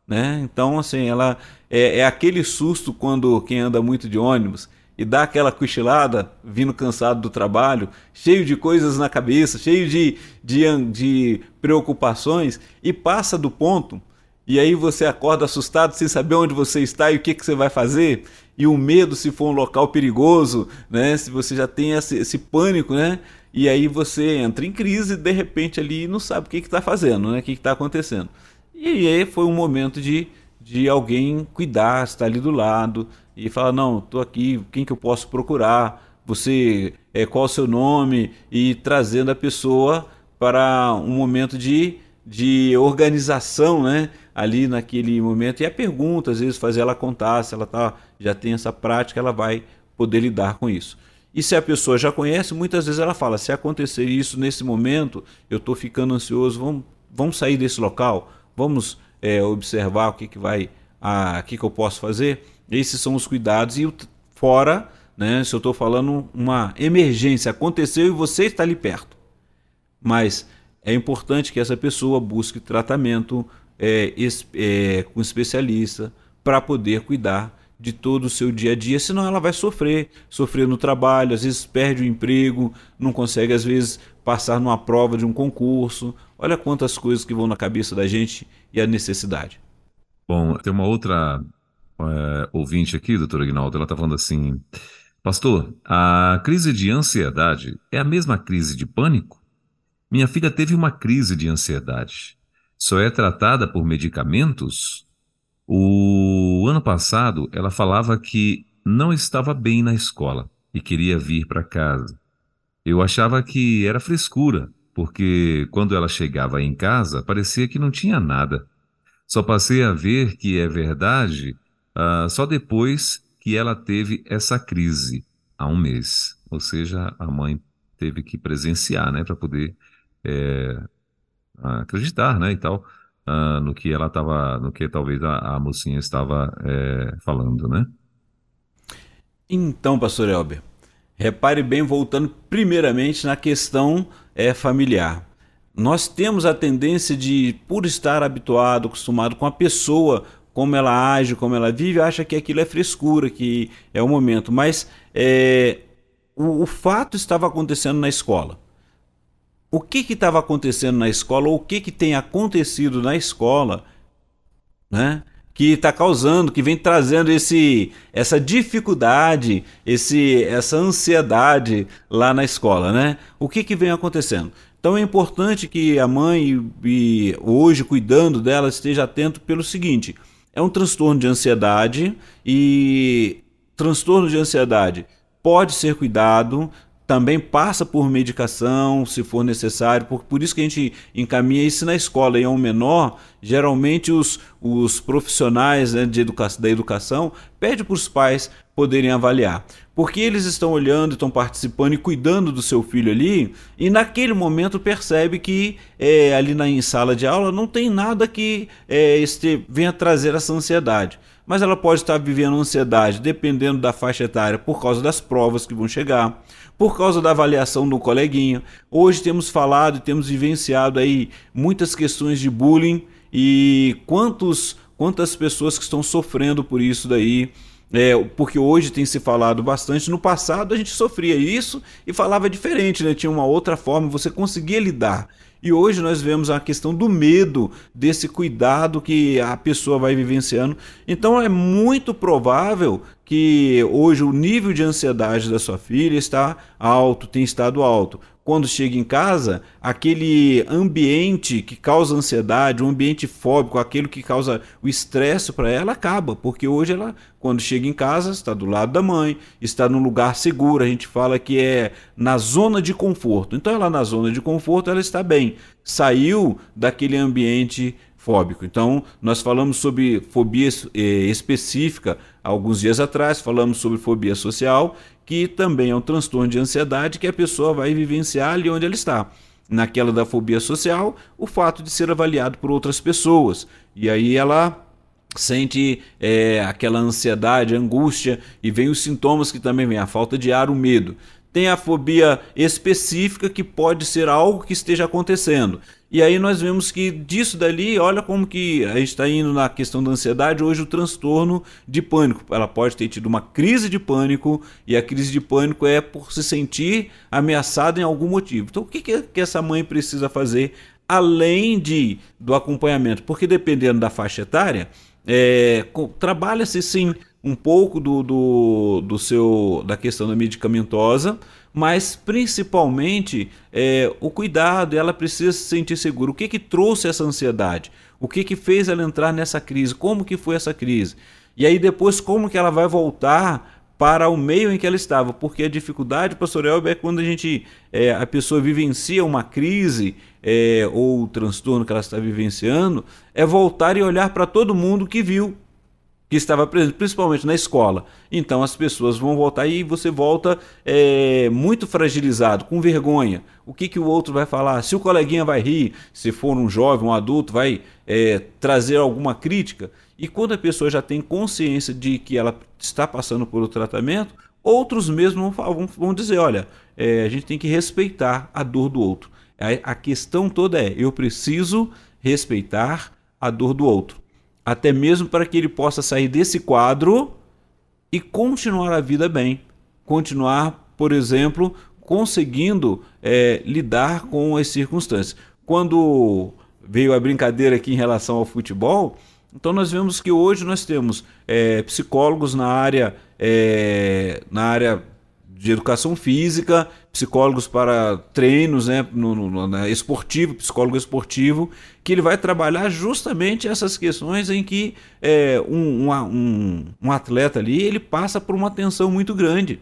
Né? Então, assim, ela é, é, aquele susto quando quem anda muito de ônibus e dá aquela cochilada, vindo cansado do trabalho, cheio de coisas na cabeça, cheio de, de, de preocupações, e passa do ponto e aí você acorda assustado sem saber onde você está e o que, que você vai fazer, e o medo se for um local perigoso, né? Se você já tem esse, esse pânico, né? E aí você entra em crise de repente ali não sabe o que está fazendo, né? O que está acontecendo. E aí foi um momento de, de alguém cuidar, estar ali do lado e falar, não, estou aqui, quem que eu posso procurar? Você, é, qual o seu nome? E trazendo a pessoa para um momento de, de organização, né? ali naquele momento. E a pergunta, às vezes, fazer ela contar, se ela tá, já tem essa prática, ela vai poder lidar com isso. E se a pessoa já conhece, muitas vezes ela fala: se acontecer isso nesse momento, eu estou ficando ansioso, vamos, vamos sair desse local, vamos é, observar o que, que vai, a, o que, que eu posso fazer. Esses são os cuidados. E fora, né, se eu estou falando uma emergência, aconteceu e você está ali perto. Mas é importante que essa pessoa busque tratamento é, é, com especialista para poder cuidar de todo o seu dia a dia, senão ela vai sofrer, sofrer no trabalho, às vezes perde o emprego, não consegue às vezes passar numa prova de um concurso. Olha quantas coisas que vão na cabeça da gente e a necessidade. Bom, tem uma outra é, ouvinte aqui, doutora Aguinaldo, ela está falando assim, pastor, a crise de ansiedade é a mesma crise de pânico? Minha filha teve uma crise de ansiedade só é tratada por medicamentos? O ano passado, ela falava que não estava bem na escola e queria vir para casa. Eu achava que era frescura, porque quando ela chegava em casa, parecia que não tinha nada. Só passei a ver que é verdade uh, só depois que ela teve essa crise, há um mês. Ou seja, a mãe teve que presenciar, né, para poder é, acreditar, né, e tal, uh, no que ela estava, no que talvez a, a mocinha estava é, falando, né? Então, pastor Elber, repare bem, voltando primeiramente na questão é, familiar. Nós temos a tendência de, por estar habituado, acostumado com a pessoa, como ela age, como ela vive, acha que aquilo é frescura, que é o momento. Mas é, o, o fato estava acontecendo na escola o que estava acontecendo na escola, ou o que, que tem acontecido na escola, né? que está causando, que vem trazendo esse, essa dificuldade, esse, essa ansiedade lá na escola, né? O que, que vem acontecendo? Então é importante que a mãe, e hoje cuidando dela, esteja atento pelo seguinte: é um transtorno de ansiedade e transtorno de ansiedade pode ser cuidado, também passa por medicação, se for necessário, por, por isso que a gente encaminha isso na escola e é um menor, geralmente os, os profissionais né, de educa da educação pedem para os pais poderem avaliar. Porque eles estão olhando, estão participando e cuidando do seu filho ali, e naquele momento percebe que é, ali na em sala de aula não tem nada que é, este, venha trazer essa ansiedade. Mas ela pode estar vivendo ansiedade dependendo da faixa etária por causa das provas que vão chegar, por causa da avaliação do coleguinha. Hoje temos falado e temos vivenciado aí muitas questões de bullying e quantos, quantas pessoas que estão sofrendo por isso daí. É, porque hoje tem se falado bastante. No passado a gente sofria isso e falava diferente, né? Tinha uma outra forma, você conseguia lidar. E hoje nós vemos a questão do medo, desse cuidado que a pessoa vai vivenciando. Então é muito provável que hoje o nível de ansiedade da sua filha está alto, tem estado alto. Quando chega em casa, aquele ambiente que causa ansiedade, um ambiente fóbico, aquilo que causa o estresse para ela, acaba, porque hoje ela, quando chega em casa, está do lado da mãe, está num lugar seguro, a gente fala que é na zona de conforto. Então ela na zona de conforto, ela está bem, saiu daquele ambiente fóbico. Então, nós falamos sobre fobia eh, específica alguns dias atrás, falamos sobre fobia social, que também é um transtorno de ansiedade que a pessoa vai vivenciar ali onde ela está. Naquela da fobia social, o fato de ser avaliado por outras pessoas. E aí ela sente é, aquela ansiedade, angústia, e vem os sintomas que também vem, a falta de ar, o medo tem a fobia específica que pode ser algo que esteja acontecendo. E aí nós vemos que disso dali, olha como que a gente está indo na questão da ansiedade, hoje o transtorno de pânico. Ela pode ter tido uma crise de pânico, e a crise de pânico é por se sentir ameaçada em algum motivo. Então o que, que essa mãe precisa fazer além de do acompanhamento? Porque dependendo da faixa etária, é, trabalha-se sim um pouco do, do, do seu da questão da medicamentosa, mas principalmente é, o cuidado, ela precisa se sentir segura. O que que trouxe essa ansiedade? O que que fez ela entrar nessa crise? Como que foi essa crise? E aí depois como que ela vai voltar para o meio em que ela estava? Porque a dificuldade, pastor Elber, é quando a gente é, a pessoa vivencia uma crise é, ou transtorno que ela está vivenciando, é voltar e olhar para todo mundo que viu que estava presente, principalmente na escola. Então as pessoas vão voltar e você volta é, muito fragilizado, com vergonha. O que, que o outro vai falar? Se o coleguinha vai rir, se for um jovem, um adulto, vai é, trazer alguma crítica. E quando a pessoa já tem consciência de que ela está passando por o tratamento, outros mesmos vão, vão dizer: olha, é, a gente tem que respeitar a dor do outro. A, a questão toda é: eu preciso respeitar a dor do outro até mesmo para que ele possa sair desse quadro e continuar a vida bem. Continuar, por exemplo, conseguindo é, lidar com as circunstâncias. Quando veio a brincadeira aqui em relação ao futebol, então nós vemos que hoje nós temos é, psicólogos na área, é, na área de educação física, psicólogos para treinos, né, no, no, no, esportivo, psicólogo esportivo, que ele vai trabalhar justamente essas questões em que é, um, um, um atleta ali ele passa por uma tensão muito grande.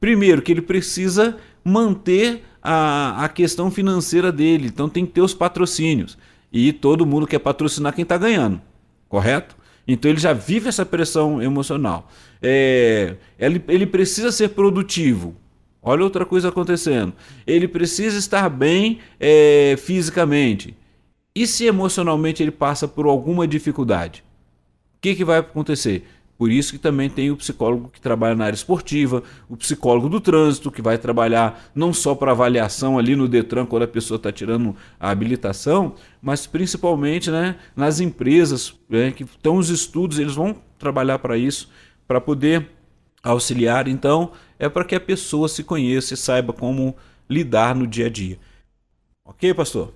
Primeiro, que ele precisa manter a, a questão financeira dele, então tem que ter os patrocínios. E todo mundo quer patrocinar quem está ganhando, correto? Então ele já vive essa pressão emocional. É, ele, ele precisa ser produtivo. Olha outra coisa acontecendo. Ele precisa estar bem é, fisicamente. E se emocionalmente ele passa por alguma dificuldade? O que, que vai acontecer? Por isso que também tem o psicólogo que trabalha na área esportiva, o psicólogo do trânsito, que vai trabalhar não só para avaliação ali no Detran, quando a pessoa está tirando a habilitação, mas principalmente né, nas empresas, né, que estão os estudos, eles vão trabalhar para isso, para poder auxiliar. Então, é para que a pessoa se conheça e saiba como lidar no dia a dia. Ok, pastor?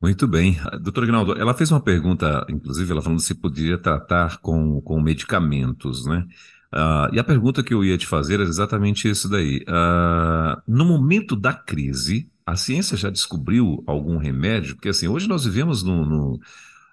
Muito bem. Doutor Aguinaldo, ela fez uma pergunta, inclusive, ela falando se podia tratar com, com medicamentos, né? Uh, e a pergunta que eu ia te fazer é exatamente isso daí. Uh, no momento da crise, a ciência já descobriu algum remédio? Porque assim, hoje nós vivemos no, no,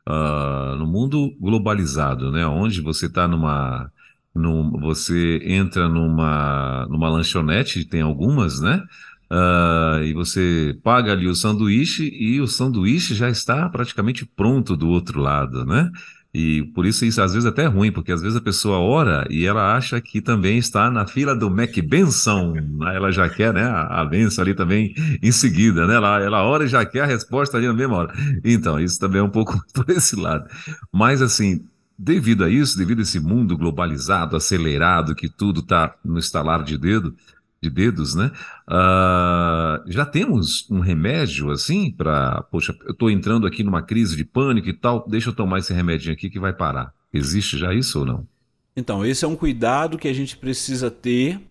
uh, no mundo globalizado, né? Onde você está numa, num, você entra numa, numa lanchonete, tem algumas, né? Uh, e você paga ali o sanduíche e o sanduíche já está praticamente pronto do outro lado, né? E por isso isso às vezes é até ruim, porque às vezes a pessoa ora e ela acha que também está na fila do Mac benção, né? ela já quer né, a, a benção ali também em seguida, né? Ela, ela ora e já quer a resposta ali na mesma hora. Então, isso também é um pouco por esse lado. Mas assim, devido a isso, devido a esse mundo globalizado, acelerado, que tudo está no estalar de dedo, de dedos, né? Uh, já temos um remédio assim para, poxa, eu estou entrando aqui numa crise de pânico e tal, deixa eu tomar esse remedinho aqui que vai parar. Existe já isso ou não? Então, esse é um cuidado que a gente precisa ter,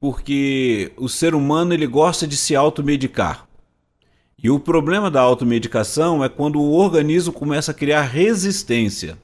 porque o ser humano ele gosta de se automedicar. E o problema da automedicação é quando o organismo começa a criar resistência.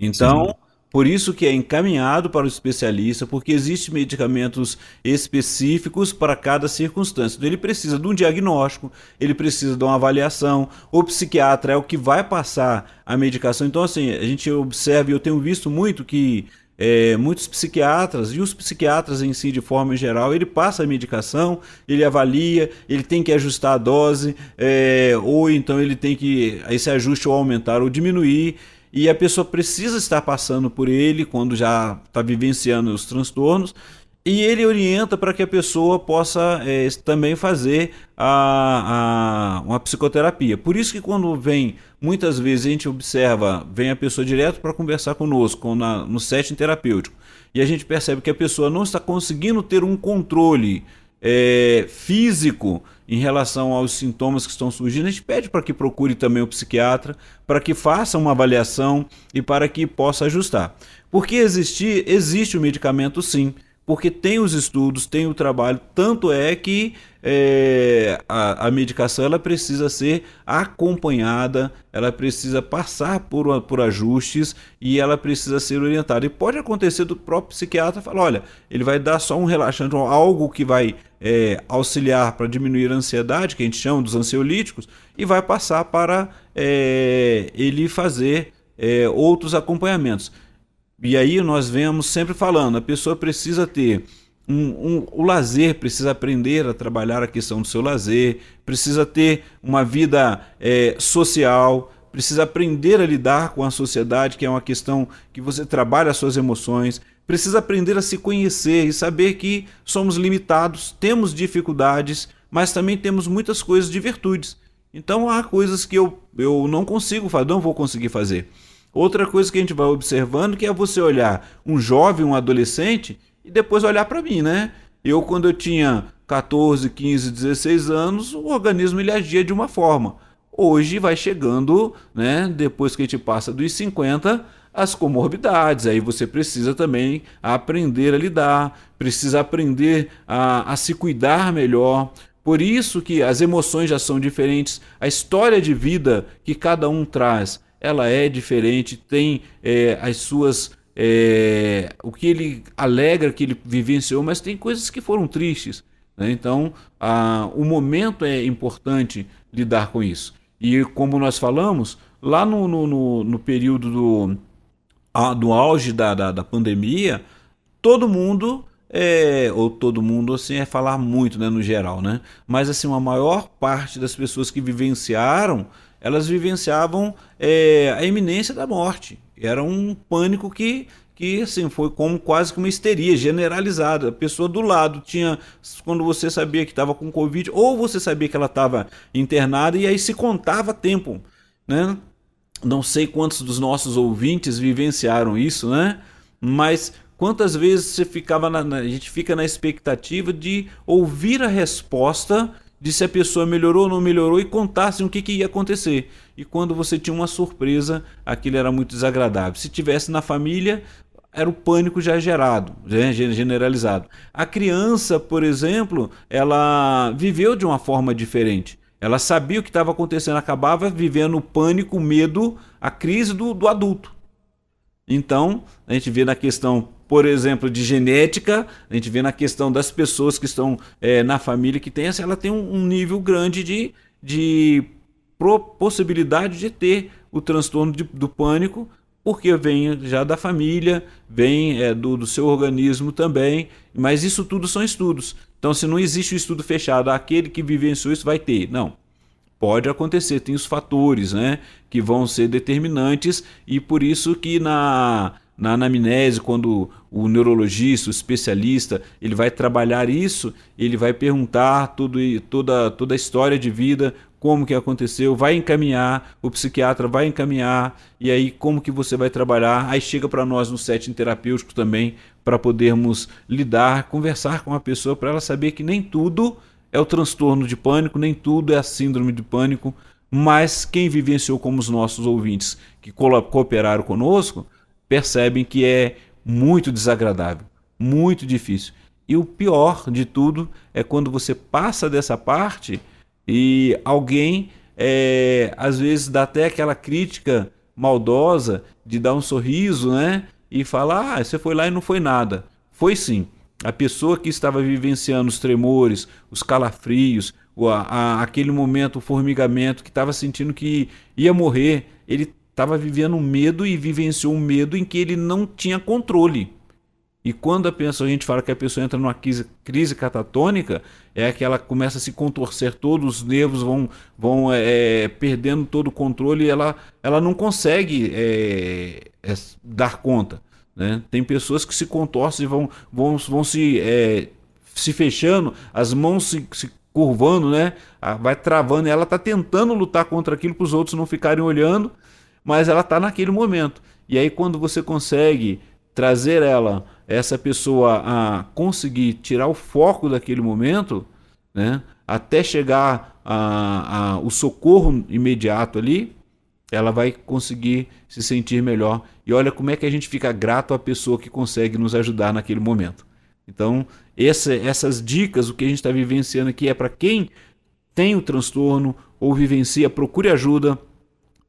Então, Sim. Por isso que é encaminhado para o especialista, porque existem medicamentos específicos para cada circunstância. Então ele precisa de um diagnóstico, ele precisa de uma avaliação. O psiquiatra é o que vai passar a medicação. Então, assim, a gente observa, e eu tenho visto muito que é, muitos psiquiatras, e os psiquiatras em si, de forma geral, ele passa a medicação, ele avalia, ele tem que ajustar a dose, é, ou então ele tem que esse ajuste ou aumentar ou diminuir e a pessoa precisa estar passando por ele quando já está vivenciando os transtornos e ele orienta para que a pessoa possa é, também fazer a, a, uma psicoterapia. Por isso que quando vem, muitas vezes a gente observa, vem a pessoa direto para conversar conosco na, no setting terapêutico, e a gente percebe que a pessoa não está conseguindo ter um controle é, físico em relação aos sintomas que estão surgindo, a gente pede para que procure também o psiquiatra, para que faça uma avaliação e para que possa ajustar. Porque existir, existe o medicamento sim, porque tem os estudos, tem o trabalho, tanto é que é, a, a, medicação ela precisa ser acompanhada, ela precisa passar por, por ajustes e ela precisa ser orientada. E pode acontecer do próprio psiquiatra falar: olha, ele vai dar só um relaxante, algo que vai é, auxiliar para diminuir a ansiedade, que a gente chama dos ansiolíticos, e vai passar para é, ele fazer outros acompanhamentos. E aí nós vemos sempre falando: a pessoa precisa ter um, um, o lazer, precisa aprender a trabalhar a questão do seu lazer, precisa ter uma vida é, social, precisa aprender a lidar com a sociedade, que é uma questão que você trabalha as suas emoções, precisa aprender a se conhecer e saber que somos limitados, temos dificuldades, mas também temos muitas coisas de virtudes. Então há coisas que eu, eu não consigo fazer, não vou conseguir fazer. Outra coisa que a gente vai observando que é você olhar um jovem, um adolescente e depois olhar para mim, né? Eu, quando eu tinha 14, 15, 16 anos, o organismo ele agia de uma forma. Hoje vai chegando, né? Depois que a gente passa dos 50, as comorbidades. Aí você precisa também aprender a lidar, precisa aprender a, a se cuidar melhor. Por isso que as emoções já são diferentes, a história de vida que cada um traz, ela é diferente, tem é, as suas é, o que ele alegra que ele vivenciou, mas tem coisas que foram tristes. Né? Então, a, o momento é importante lidar com isso. E como nós falamos, lá no, no, no, no período do, a, do auge da, da, da, pandemia, todo mundo, é, ou todo mundo assim é falar muito né, no geral, né? mas assim, uma maior parte das pessoas que vivenciaram, elas vivenciavam é, a iminência da morte. Era um pânico que que assim foi como quase que uma histeria generalizada. A pessoa do lado tinha quando você sabia que estava com covid ou você sabia que ela estava internada e aí se contava tempo, né? Não sei quantos dos nossos ouvintes vivenciaram isso, né? Mas quantas vezes você ficava na, a gente fica na expectativa de ouvir a resposta de se a pessoa melhorou ou não melhorou e contasse o que, que ia acontecer. E quando você tinha uma surpresa, aquilo era muito desagradável. Se tivesse na família, era o pânico já gerado, generalizado. A criança, por exemplo, ela viveu de uma forma diferente. Ela sabia o que estava acontecendo, acabava vivendo o pânico, o medo, a crise do, do adulto. Então, a gente vê na questão, por exemplo, de genética, a gente vê na questão das pessoas que estão é, na família que tem essa, ela tem um, um nível grande de, de possibilidade de ter o transtorno de, do pânico, porque vem já da família, vem é, do, do seu organismo também, mas isso tudo são estudos. Então, se não existe um estudo fechado, aquele que vivenciou isso vai ter. Não. Pode acontecer, tem os fatores, né, que vão ser determinantes e por isso que na na anamnese, quando o neurologista, o especialista, ele vai trabalhar isso, ele vai perguntar tudo, toda, toda a história de vida, como que aconteceu, vai encaminhar, o psiquiatra vai encaminhar, e aí como que você vai trabalhar, aí chega para nós no setting terapêutico também, para podermos lidar, conversar com a pessoa, para ela saber que nem tudo é o transtorno de pânico, nem tudo é a síndrome de pânico, mas quem vivenciou como os nossos ouvintes que cooperaram conosco, percebem que é muito desagradável, muito difícil. E o pior de tudo é quando você passa dessa parte e alguém, é, às vezes, dá até aquela crítica maldosa de dar um sorriso, né? E falar: ah, você foi lá e não foi nada. Foi sim. A pessoa que estava vivenciando os tremores, os calafrios, o, a, aquele momento, o formigamento, que estava sentindo que ia morrer, ele estava vivendo um medo e vivenciou um medo em que ele não tinha controle. E quando a pessoa, a gente fala que a pessoa entra numa crise, crise catatônica, é que ela começa a se contorcer, todos os nervos vão, vão é, é perdendo todo o controle e ela, ela não consegue é, é, dar conta. Né? Tem pessoas que se contorcem e vão, vão, vão se, é, se fechando, as mãos se, se curvando, né? Ah, vai travando, ela está tentando lutar contra aquilo para os outros não ficarem olhando mas ela está naquele momento. E aí, quando você consegue trazer ela, essa pessoa, a conseguir tirar o foco daquele momento, né, até chegar a, a, o socorro imediato ali, ela vai conseguir se sentir melhor. E olha como é que a gente fica grato à pessoa que consegue nos ajudar naquele momento. Então, essa, essas dicas, o que a gente está vivenciando aqui é para quem tem o transtorno ou vivencia, procure ajuda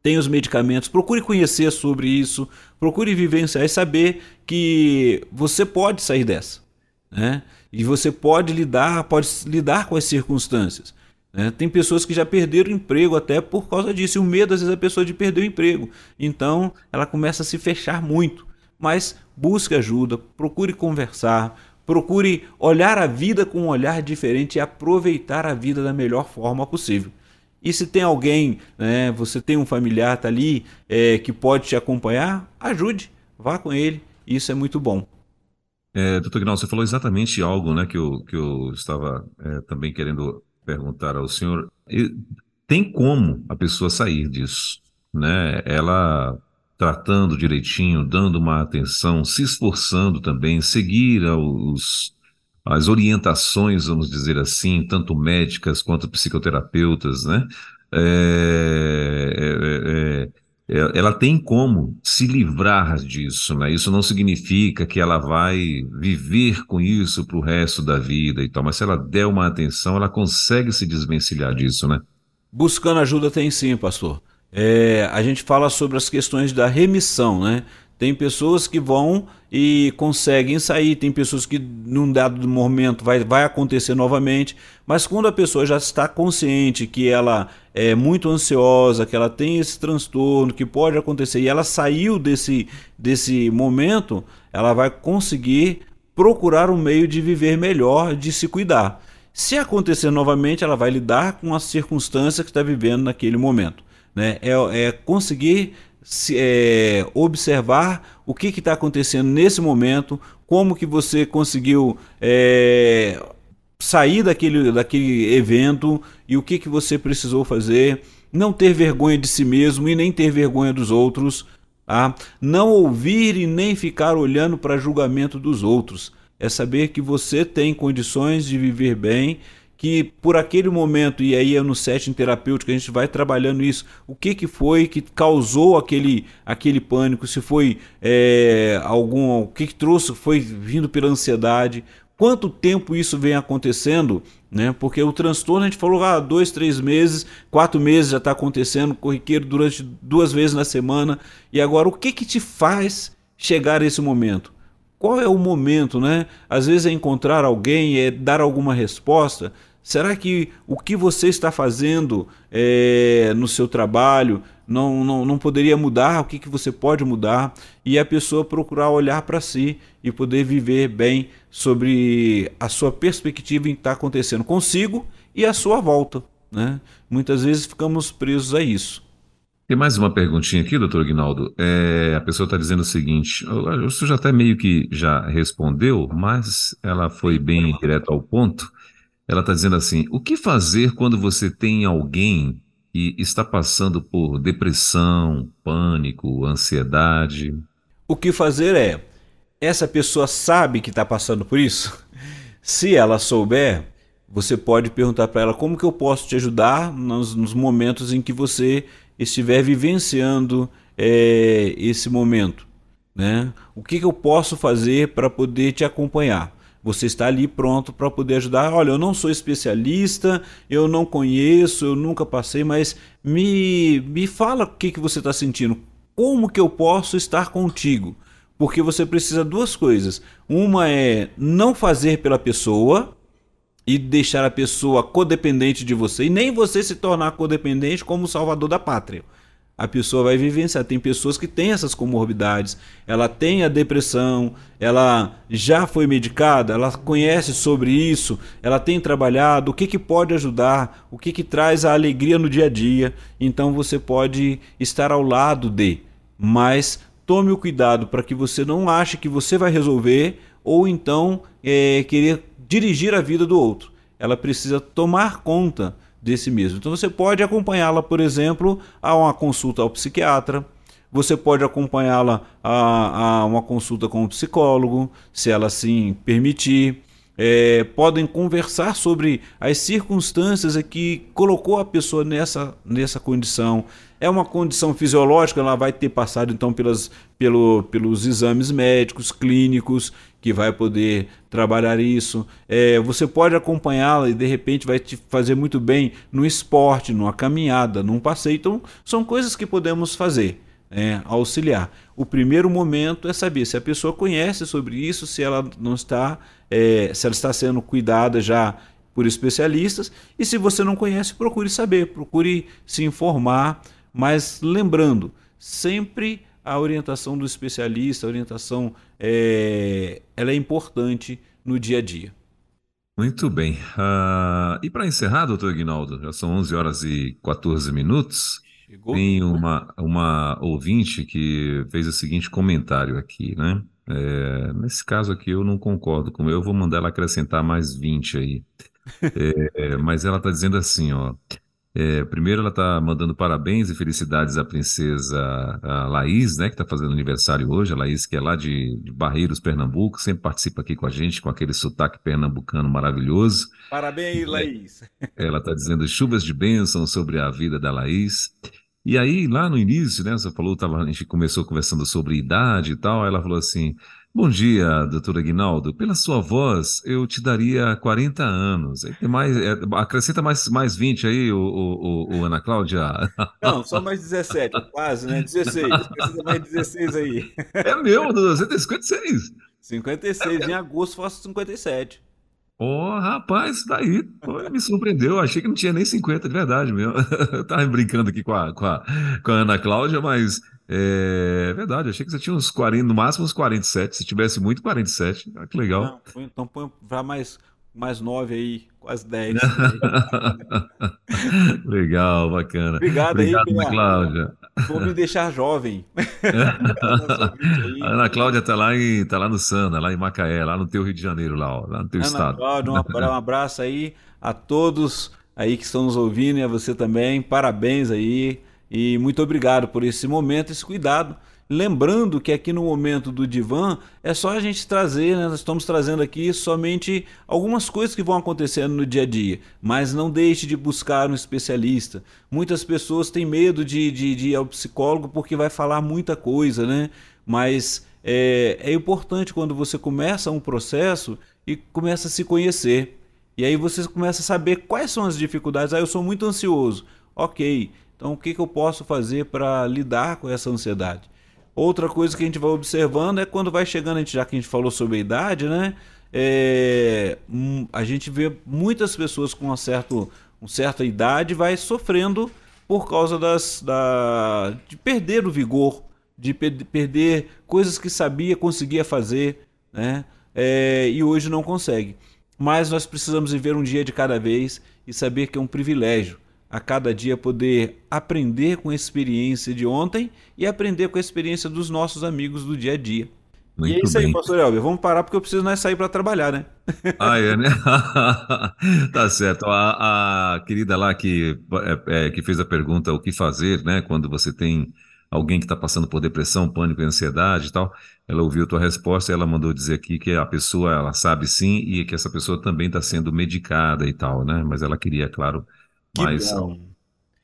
tem os medicamentos, procure conhecer sobre isso, procure vivenciar e saber que você pode sair dessa. Né? E você pode lidar, pode lidar com as circunstâncias. Né? Tem pessoas que já perderam emprego até por causa disso. E o medo, às vezes, a pessoa de perder o emprego. Então, ela começa a se fechar muito. Mas busque ajuda, procure conversar, procure olhar a vida com um olhar diferente e aproveitar a vida da melhor forma possível. E se tem alguém, né, você tem um familiar tá ali é, que pode te acompanhar, ajude, vá com ele. Isso é muito bom. É, doutor Ginaldo, você falou exatamente algo né, que, eu, que eu estava é, também querendo perguntar ao senhor. Tem como a pessoa sair disso? Né? Ela tratando direitinho, dando uma atenção, se esforçando também, seguir os, as orientações, vamos dizer assim, tanto médicas quanto psicoterapeutas, né? É, é, é, é, ela tem como se livrar disso, né? Isso não significa que ela vai viver com isso para o resto da vida e tal, mas se ela der uma atenção, ela consegue se desvencilhar disso, né? Buscando ajuda tem sim, pastor. É, a gente fala sobre as questões da remissão, né? Tem pessoas que vão e conseguem sair, tem pessoas que num dado momento vai, vai acontecer novamente, mas quando a pessoa já está consciente que ela é muito ansiosa, que ela tem esse transtorno, que pode acontecer, e ela saiu desse, desse momento, ela vai conseguir procurar um meio de viver melhor, de se cuidar. Se acontecer novamente, ela vai lidar com a circunstância que está vivendo naquele momento. Né? É, é conseguir se, é, observar o que está acontecendo nesse momento, como que você conseguiu é, sair daquele, daquele evento e o que, que você precisou fazer. Não ter vergonha de si mesmo e nem ter vergonha dos outros. Tá? Não ouvir e nem ficar olhando para julgamento dos outros. É saber que você tem condições de viver bem que por aquele momento, e aí é no setting terapêutico a gente vai trabalhando isso, o que, que foi que causou aquele, aquele pânico, se foi é, algum, o que, que trouxe, foi vindo pela ansiedade, quanto tempo isso vem acontecendo, né? Porque o transtorno a gente falou, ah, dois, três meses, quatro meses já está acontecendo, corriqueiro durante duas vezes na semana, e agora o que que te faz chegar a esse momento? Qual é o momento, né? Às vezes é encontrar alguém, é dar alguma resposta, Será que o que você está fazendo é, no seu trabalho não, não, não poderia mudar? O que, que você pode mudar? E a pessoa procurar olhar para si e poder viver bem sobre a sua perspectiva em que está acontecendo consigo e a sua volta. Né? Muitas vezes ficamos presos a isso. Tem mais uma perguntinha aqui, doutor Guinaldo. É, a pessoa está dizendo o seguinte: o senhor já até meio que já respondeu, mas ela foi bem direto ao ponto. Ela está dizendo assim: o que fazer quando você tem alguém que está passando por depressão, pânico, ansiedade? O que fazer é: essa pessoa sabe que está passando por isso? Se ela souber, você pode perguntar para ela como que eu posso te ajudar nos, nos momentos em que você estiver vivenciando é, esse momento. Né? O que, que eu posso fazer para poder te acompanhar? Você está ali pronto para poder ajudar. Olha, eu não sou especialista, eu não conheço, eu nunca passei, mas me, me fala o que, que você está sentindo. Como que eu posso estar contigo? Porque você precisa duas coisas. Uma é não fazer pela pessoa, e deixar a pessoa codependente de você, e nem você se tornar codependente como salvador da pátria. A pessoa vai vivenciar. Tem pessoas que têm essas comorbidades, ela tem a depressão, ela já foi medicada, ela conhece sobre isso, ela tem trabalhado, o que, que pode ajudar, o que, que traz a alegria no dia a dia. Então você pode estar ao lado de, mas tome o cuidado para que você não ache que você vai resolver ou então é, querer dirigir a vida do outro. Ela precisa tomar conta desse mesmo. Então você pode acompanhá-la, por exemplo, a uma consulta ao psiquiatra. Você pode acompanhá-la a, a, uma consulta com um psicólogo, se ela assim permitir. É, podem conversar sobre as circunstâncias que colocou a pessoa nessa, nessa condição. É uma condição fisiológica, ela vai ter passado então pelas, pelo, pelos exames médicos, clínicos, que vai poder trabalhar isso. É, você pode acompanhá-la e de repente vai te fazer muito bem no esporte, numa caminhada, num passeio. Então, são coisas que podemos fazer. É, auxiliar. O primeiro momento é saber se a pessoa conhece sobre isso, se ela não está, é, se ela está sendo cuidada já por especialistas, e se você não conhece, procure saber, procure se informar, mas lembrando, sempre a orientação do especialista, a orientação é, ela é importante no dia a dia. Muito bem. Uh, e para encerrar, doutor Ignaldo, já são 11 horas e 14 minutos. Chegou. Tem uma, uma ouvinte que fez o seguinte comentário aqui, né? É, nesse caso aqui eu não concordo com eu, vou mandar ela acrescentar mais 20 aí. É, mas ela está dizendo assim, ó. É, primeiro, ela está mandando parabéns e felicidades à princesa a Laís, né, que está fazendo aniversário hoje. A Laís, que é lá de, de, Barreiros, Pernambuco, sempre participa aqui com a gente, com aquele sotaque pernambucano maravilhoso. Parabéns, Laís. Ela está dizendo chuvas de bênção sobre a vida da Laís. E aí, lá no início, né, você falou, tava, a gente começou conversando sobre idade e tal, ela falou assim. Bom dia, doutor Aguinaldo. Pela sua voz, eu te daria 40 anos. Tem mais, é, acrescenta mais, mais 20 aí, o, o, o, Ana Cláudia. Não, só mais 17, quase, né? 16. Acrescenta mais 16 aí. É meu, você tem 56. 56, é em agosto faço 57. Ô, oh, rapaz, daí pô, me surpreendeu. Achei que não tinha nem 50, de verdade mesmo. Eu tava brincando aqui com a, com a, com a Ana Cláudia, mas é verdade, achei que você tinha uns 40, no máximo uns 47. Se tivesse muito, 47. Ah, que legal. Não, então põe para mais, mais 9 aí, quase 10. legal, bacana. Obrigado, Obrigado aí, Ana Cláudia. Vou me deixar jovem. a Ana Cláudia tá lá, em, tá lá no Sana, lá em Macaé, lá no teu Rio de Janeiro, lá, ó, lá no teu Ana estado. Cláudia, um abraço aí a todos aí que estão nos ouvindo e a você também. Parabéns aí e muito obrigado por esse momento, esse cuidado. Lembrando que aqui no momento do divã é só a gente trazer, né? nós estamos trazendo aqui somente algumas coisas que vão acontecendo no dia a dia, mas não deixe de buscar um especialista. Muitas pessoas têm medo de, de, de ir ao psicólogo porque vai falar muita coisa, né? Mas é, é importante quando você começa um processo e começa a se conhecer. E aí você começa a saber quais são as dificuldades. Ah, eu sou muito ansioso. Ok, então, o que, que eu posso fazer para lidar com essa ansiedade? Outra coisa que a gente vai observando é quando vai chegando, a gente, já que a gente falou sobre a idade, né? É, a gente vê muitas pessoas com uma, certo, uma certa idade vai sofrendo por causa das, da, de perder o vigor, de per perder coisas que sabia, conseguia fazer, né? É, e hoje não consegue. Mas nós precisamos viver um dia de cada vez e saber que é um privilégio a cada dia poder aprender com a experiência de ontem e aprender com a experiência dos nossos amigos do dia a dia. Muito e é isso bem. aí, pastor Elber. Vamos parar porque eu preciso nós sair para trabalhar, né? Ah, é, né? tá certo. A, a, querida lá que, é, é, que fez a pergunta o que fazer, né? Quando você tem alguém que está passando por depressão, pânico e ansiedade e tal, ela ouviu a tua resposta e ela mandou dizer aqui que a pessoa, ela sabe sim e que essa pessoa também está sendo medicada e tal, né? Mas ela queria, claro, mais,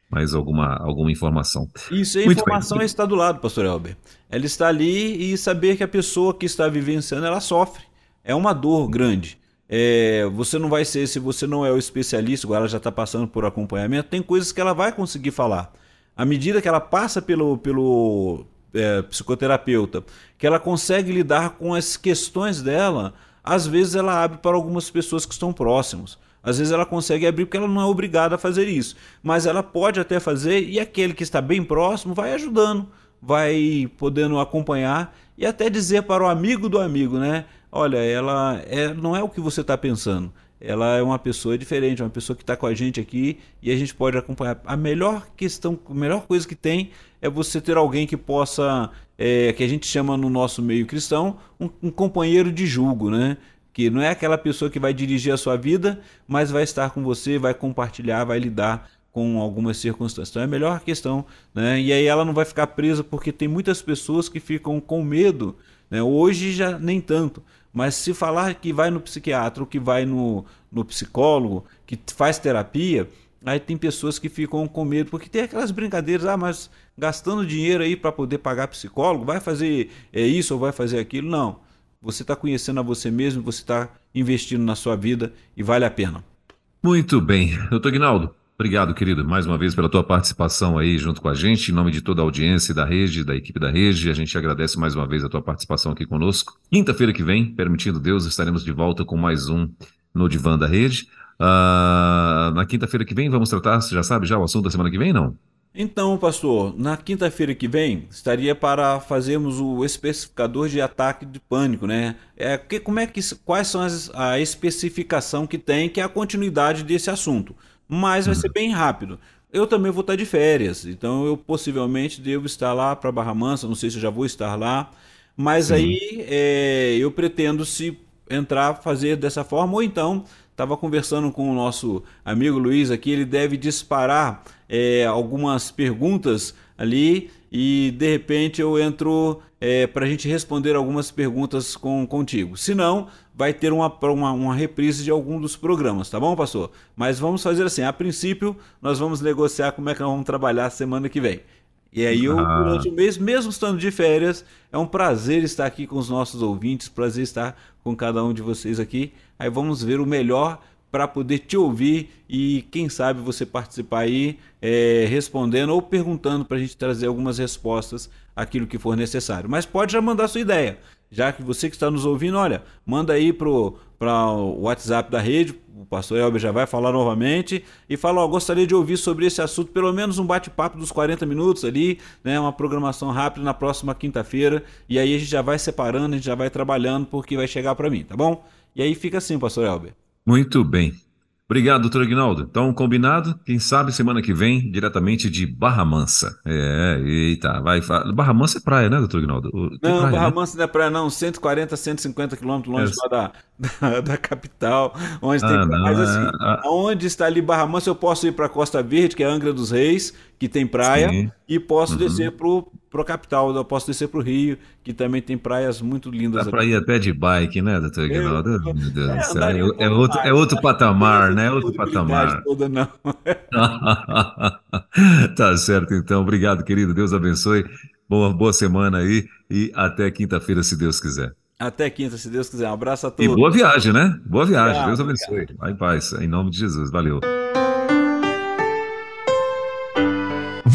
mais alguma, alguma informação. Isso, a Muito informação bem. está do lado, pastor Elber. Ela está ali e saber que a pessoa que está vivenciando, ela sofre. É uma dor grande. É, você não vai ser, se você não é o especialista, agora ela já está passando por acompanhamento, tem coisas que ela vai conseguir falar. À medida que ela passa pelo, pelo é, psicoterapeuta, que ela consegue lidar com as questões dela, às vezes ela abre para algumas pessoas que estão próximos. Às vezes ela consegue abrir porque ela não é obrigada a fazer isso. Mas ela pode até fazer e aquele que está bem próximo vai ajudando, vai podendo acompanhar e até dizer para o amigo do amigo, né? Olha, ela é, não é o que você está pensando. Ela é uma pessoa diferente, uma pessoa que está com a gente aqui e a gente pode acompanhar. A melhor questão, a melhor coisa que tem é você ter alguém que possa, é, que a gente chama no nosso meio cristão, um, um companheiro de julgo, né? Que não é aquela pessoa que vai dirigir a sua vida, mas vai estar com você, vai compartilhar, vai lidar com algumas circunstâncias. Então é a melhor questão, né? E aí ela não vai ficar presa porque tem muitas pessoas que ficam com medo, né? Hoje já nem tanto, mas se falar que vai no psiquiatra ou que vai no, no psicólogo, que faz terapia, aí tem pessoas que ficam com medo porque tem aquelas brincadeiras, ah, mas gastando dinheiro aí para poder pagar psicólogo, vai fazer é, isso ou vai fazer aquilo? Não. Você está conhecendo a você mesmo, você está investindo na sua vida e vale a pena. Muito bem. Doutor Guinaldo, obrigado, querido, mais uma vez pela tua participação aí junto com a gente, em nome de toda a audiência da rede, da equipe da rede. A gente agradece mais uma vez a tua participação aqui conosco. Quinta-feira que vem, permitindo Deus, estaremos de volta com mais um no Divã da Rede. Uh, na quinta-feira que vem, vamos tratar, você já sabe já o assunto da semana que vem, não? Então, pastor, na quinta-feira que vem estaria para fazermos o especificador de ataque de pânico, né? É, que, como é que, quais são as, a especificação que tem, que é a continuidade desse assunto. Mas vai ser uhum. bem rápido. Eu também vou estar de férias, então eu possivelmente devo estar lá para Barra Mansa, não sei se eu já vou estar lá, mas Sim. aí é, eu pretendo se entrar, fazer dessa forma, ou então estava conversando com o nosso amigo Luiz aqui, ele deve disparar é, algumas perguntas ali e de repente eu entro é, para a gente responder algumas perguntas com, contigo. Se não, vai ter uma, uma, uma, reprise de algum dos programas, tá bom, pastor? Mas vamos fazer assim: a princípio, nós vamos negociar como é que nós vamos trabalhar semana que vem. E aí, eu, ah. durante o mês, mesmo estando de férias, é um prazer estar aqui com os nossos ouvintes, prazer estar com cada um de vocês aqui. Aí vamos ver o melhor para poder te ouvir e quem sabe você participar aí é, respondendo ou perguntando para a gente trazer algumas respostas aquilo que for necessário. Mas pode já mandar sua ideia, já que você que está nos ouvindo, olha, manda aí para o WhatsApp da rede, o pastor Elber já vai falar novamente e fala, ó, gostaria de ouvir sobre esse assunto, pelo menos um bate-papo dos 40 minutos ali, né, uma programação rápida na próxima quinta-feira, e aí a gente já vai separando, a gente já vai trabalhando porque vai chegar para mim, tá bom? E aí fica assim, pastor Elber. Muito bem. Obrigado, doutor Aguinaldo. Então, combinado, quem sabe semana que vem, diretamente de Barra Mansa. É, eita, vai. Barra Mansa é praia, né, doutor Aguinaldo? não, praia, Barra né? Mansa não é praia, não. 140, 150 quilômetros longe é. da, da, da, capital, onde ah, tem. Não, Mas assim, ah, onde está ali Barra Mansa, eu posso ir para Costa Verde, que é Angra dos Reis, que tem praia, sim. e posso uhum. descer pro para a capital, eu posso descer para o Rio, que também tem praias muito lindas. Dá para ir até de bike, né, doutor Aguinaldo? Meu Deus é, do céu. É, é, outro, é outro patamar, né? É outro patamar. Toda, não. tá certo, então. Obrigado, querido. Deus abençoe. Boa, boa semana aí e até quinta-feira, se Deus quiser. Até quinta, se Deus quiser. Um abraço a todos. E boa viagem, né? Boa viagem. Deus abençoe. Vai em paz. Em nome de Jesus. Valeu.